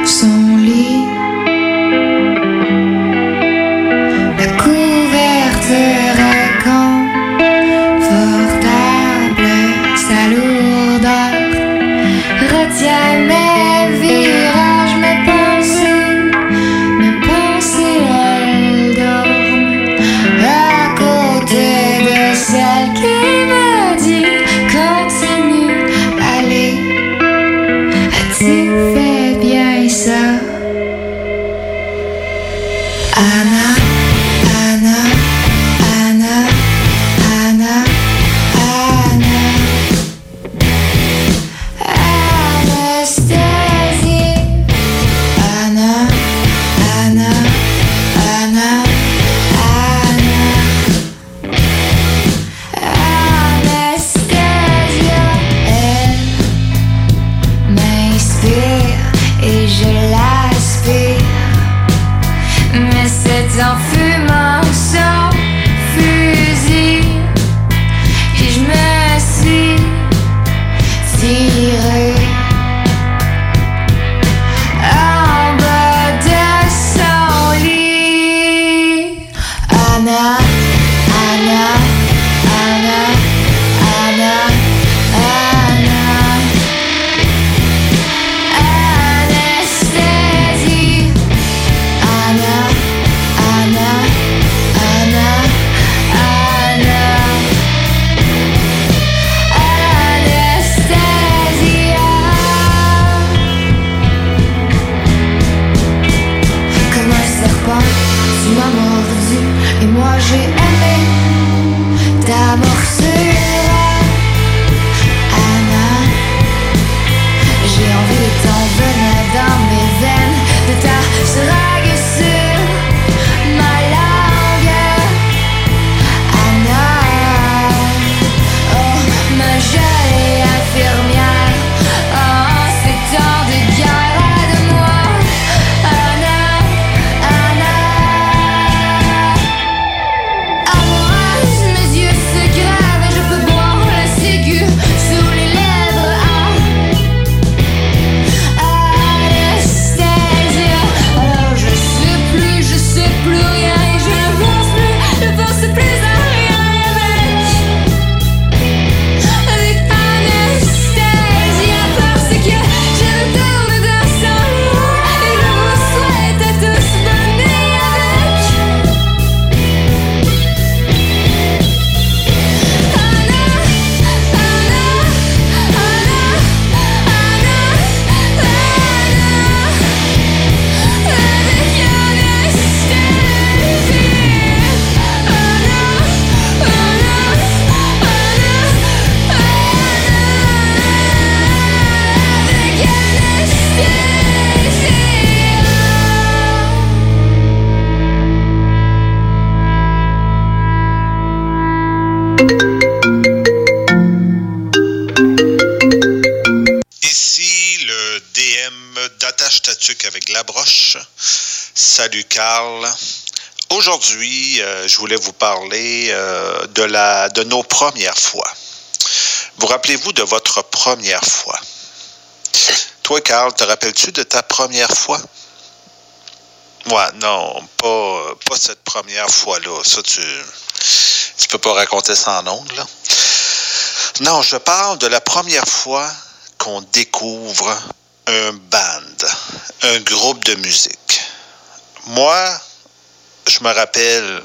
son lit, rappelez-vous de votre première fois? Toi, Carl, te rappelles-tu de ta première fois? Ouais, non, pas, pas cette première fois-là. Ça, tu tu peux pas raconter ça en ondes, là. Non, je parle de la première fois qu'on découvre un band, un groupe de musique. Moi, je me rappelle,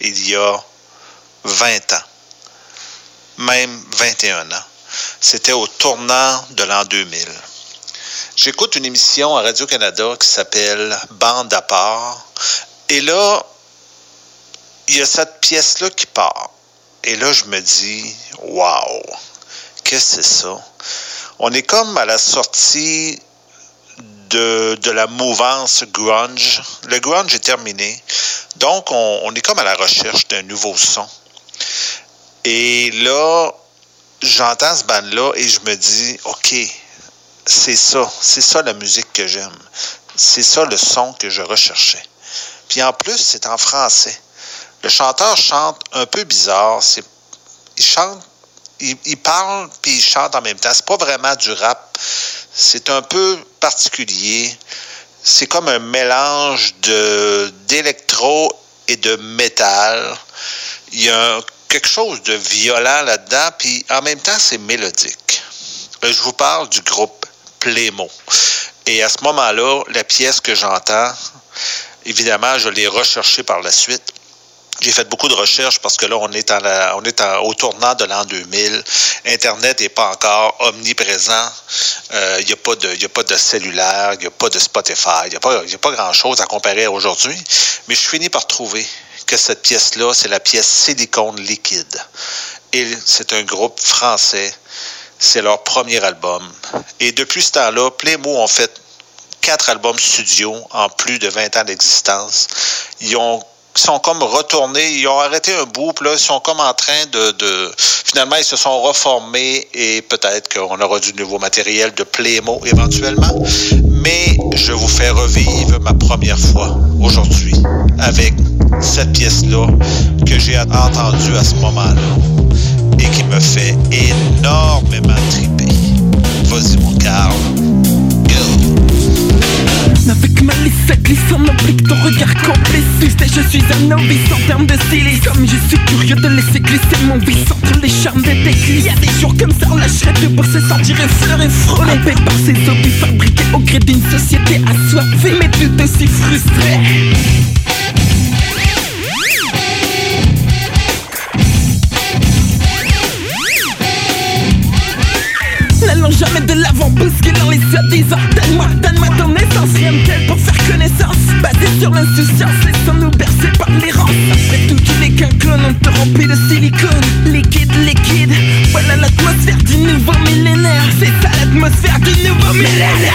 il y a 20 ans, même 21 ans, c'était au tournant de l'an 2000. J'écoute une émission à Radio-Canada qui s'appelle Bande à part. Et là, il y a cette pièce-là qui part. Et là, je me dis, wow, qu'est-ce que c'est ça? On est comme à la sortie de, la mouvance grunge. Le grunge est terminé. Donc, on, on est comme à la recherche d'un nouveau son. Et là, j'entends ce band-là et je me dis, OK, c'est ça, c'est ça la musique que j'aime. C'est ça le son que je recherchais. Puis en plus, c'est en français. Le chanteur chante un peu bizarre. C'est, il chante, il, parle puis il chante en même temps. C'est pas vraiment du rap. C'est un peu particulier. C'est comme un mélange de d'électro et de métal. Il y a un- quelque chose de violent là-dedans, puis en même temps, c'est mélodique. Euh, Je vous parle du groupe Plémo. Et à ce moment-là, la pièce que j'entends, évidemment, je l'ai recherchée par la suite. J'ai fait beaucoup de recherches parce que là, on est, en la- on est au tournant de l'an 2000. Internet n'est pas encore omniprésent. Euh, Il n'y a, pas de- a pas de cellulaire, il n'y a pas de Spotify, il n'y a pas, a pas grand-chose à comparer à aujourd'hui. Mais je finis par trouver que cette pièce-là, c'est la pièce Silicone Liquide. Et c'est un groupe français. C'est leur premier album. Et depuis ce temps-là, Playmo ont fait quatre albums studio en plus de 20 ans d'existence. Ils ont sont comme retournés, ils ont arrêté un bout, puis là, ils sont comme en train de, de- Finalement, ils se sont reformés et peut-être qu'on aura du nouveau matériel de Playmo éventuellement. Mais je vous fais revivre ma première fois aujourd'hui avec cette pièce-là que j'ai entendue à ce moment-là et qui me fait énormément triper. Vas-y, mon Carl. Avec ma lisse glissant m'oblique ton regard complice Et je suis un novice en termes de style Comme je suis curieux de laisser glisser mon vice entre les charmes de tes cuisses Y'a des jours comme ça on lâcherait tout pour se sentir effleuré frôlé. Happé par ces hobbies fabriqués au gré d'une société assoiffée. Mais tout aussi frustrée Jamais de l'avant, bousculant les soi-disant Donne-moi, donne-moi ton essence, rien tel pour faire connaissance. Basé sur l'insouciance, laissons-nous bercer par l'errance Après tout, tu n'es qu'un clone, on te remplit de silicone. Liquide, liquide, voilà l'atmosphère du nouveau millénaire. C'est ça l'atmosphère du nouveau millénaire.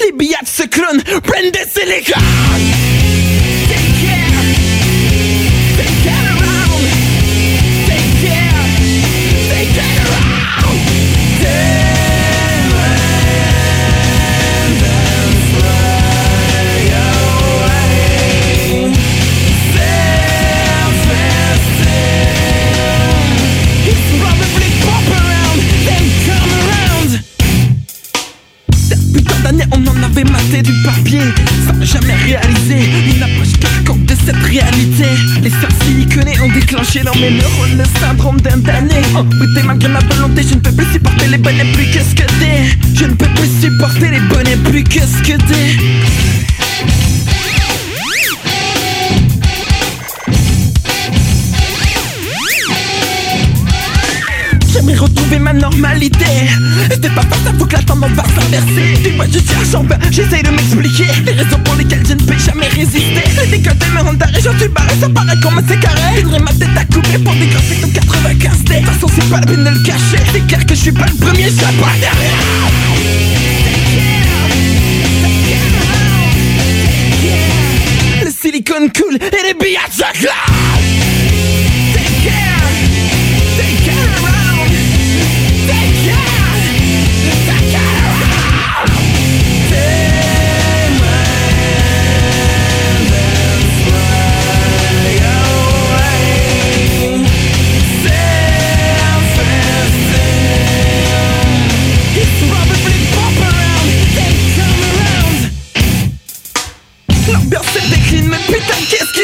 Les billets se clonent, prennent des silicones Take care Take care papier Sans jamais réaliser une approche quelconque de cette réalité. Les sœurs siliconées ont déclenché dans mes neurones le syndrome d'un damné. Oh putain malgré ma volonté je ne peux plus supporter les bonnets plus que ce que des. Je ne peux plus supporter les bonnets plus que ce que des Retrouver ma normalité. C'était pas ça, faut que la tendance va s'inverser. Dis-moi je en bas, j'essaye de m'expliquer. Les raisons pour lesquelles je ne peux jamais résister. Les décolletés me rendent arrêt, j'en suis barré, ça paraît comme c'est carré Faudrait ma tête à couper pour graphiques de 95 D De toute façon c'est pas la peine de le cacher. C'est clair que je suis pas le premier, je pas dernier. Le silicone cool et les billets de chocolat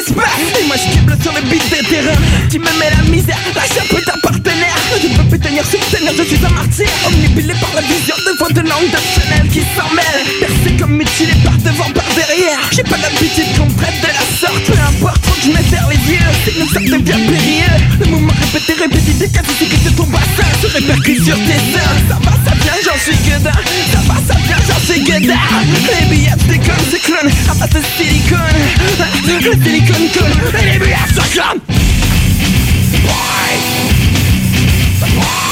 qui se passe câble sur le beat des terrains Tu me mets la misère, lâche un peu ta partenaire Je ne peux plus tenir sur tenir, je suis un martyr. Omnibulé par la vision de voix de langue de Chanel qui s'en mêle. Percé comme mutilé par devant, par derrière J'ai pas l'habitude qu'on me traite de la sorte. Peu importe, faut que je me les yeux. C'est une sorte bien périlleux. Le mouvement répété, répété, des casuistiques de ton bassin Se répercute sur tes seins Ça va, ça vient, j'en suis gueudin. Ça va, ça vient, j'en suis gueudin. Les billets décollent, se clonent à base de silicone colle et les billets se clonent à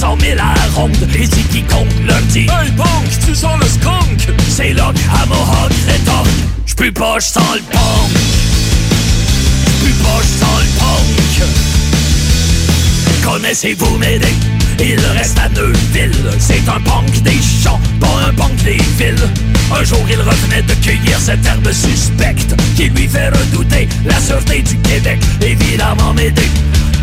100 000 à la ronde, les qui comptent lundi. Hey punk, tu sens le skunk C'est lock, à mohawk, rétorque. J'pus pas, j'sens le punk. J'pus pas, j'sens le punk. Connaissez-vous m'aider il reste à Neuville C'est un punk des champs, pas un punk des villes Un jour il revenait de cueillir cette herbe suspecte Qui lui fait redouter la sûreté du Québec Évidemment m'aider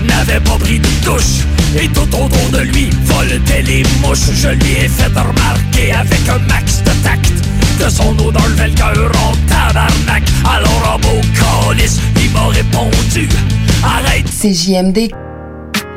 n'avait pas pris de douche. Et tout autour de lui voletaient les mouches. Je lui ai fait remarquer avec un max de tact Que son odeur levait le cœur en tabarnak. Alors en beau calice, il m'a répondu Arrête. C'est JMD.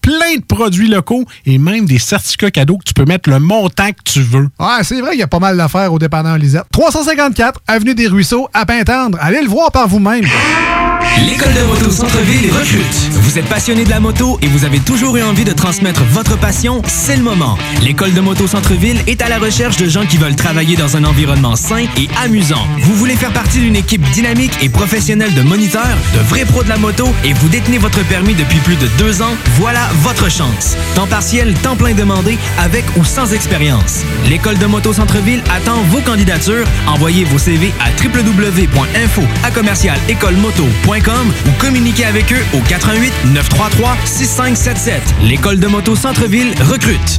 plein de produits locaux et même des certificats cadeaux que tu peux mettre le montant que tu veux. Ouais, c'est vrai qu'il y a pas mal d'affaires au dépanneur Lisette. 354 Avenue des Ruisseaux, à Pintendre. Allez le voir par vous-même. L'école de moto Centre-ville recrute. Vous êtes passionné de la moto et vous avez toujours eu envie de transmettre votre passion, c'est le moment. L'école de moto Centre-ville est à la recherche de gens qui veulent travailler dans un environnement sain et amusant. Vous voulez faire partie d'une équipe dynamique et professionnelle de moniteurs, de vrais pros de la moto et vous détenez votre permis depuis plus de deux ans, voilà votre chance. Temps partiel, temps plein demandé, avec ou sans expérience. L'école de moto Centre-ville attend vos candidatures. Envoyez vos CV à www.info à commercial ou communiquez avec eux au 88 933 6577. L'école de moto Centre-ville recrute.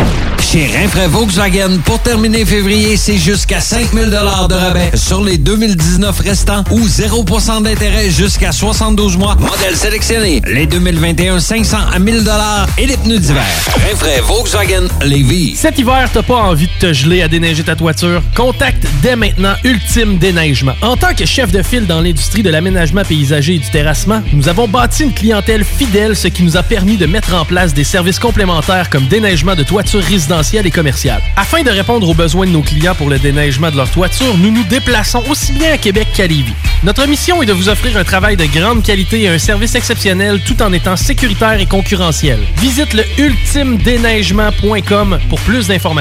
Chez Rinfraie Volkswagen, pour terminer février, c'est jusqu'à 5000 de rabais sur les 2019 restants ou 0% d'intérêt jusqu'à 72 mois. Modèle sélectionné. Les 2021, 500 à 1000 et les pneus d'hiver. Rinfraie Volkswagen Lévis. Cet hiver, t'as pas envie de te geler à déneiger ta toiture? Contacte dès maintenant Ultime Déneigement. En tant que chef de file dans l'industrie de l'aménagement paysager et du terrassement, nous avons bâti une clientèle fidèle, ce qui nous a permis de mettre en place des services complémentaires comme déneigement de toitures Afin de répondre aux besoins de nos clients pour le déneigement de leur toiture, nous nous déplaçons aussi bien à Québec qu'à Lévis. Notre mission est de vous offrir un travail de grande qualité et un service exceptionnel tout en étant sécuritaire et concurrentiel. Visite le ultimedéneigement.com pour plus d'informations.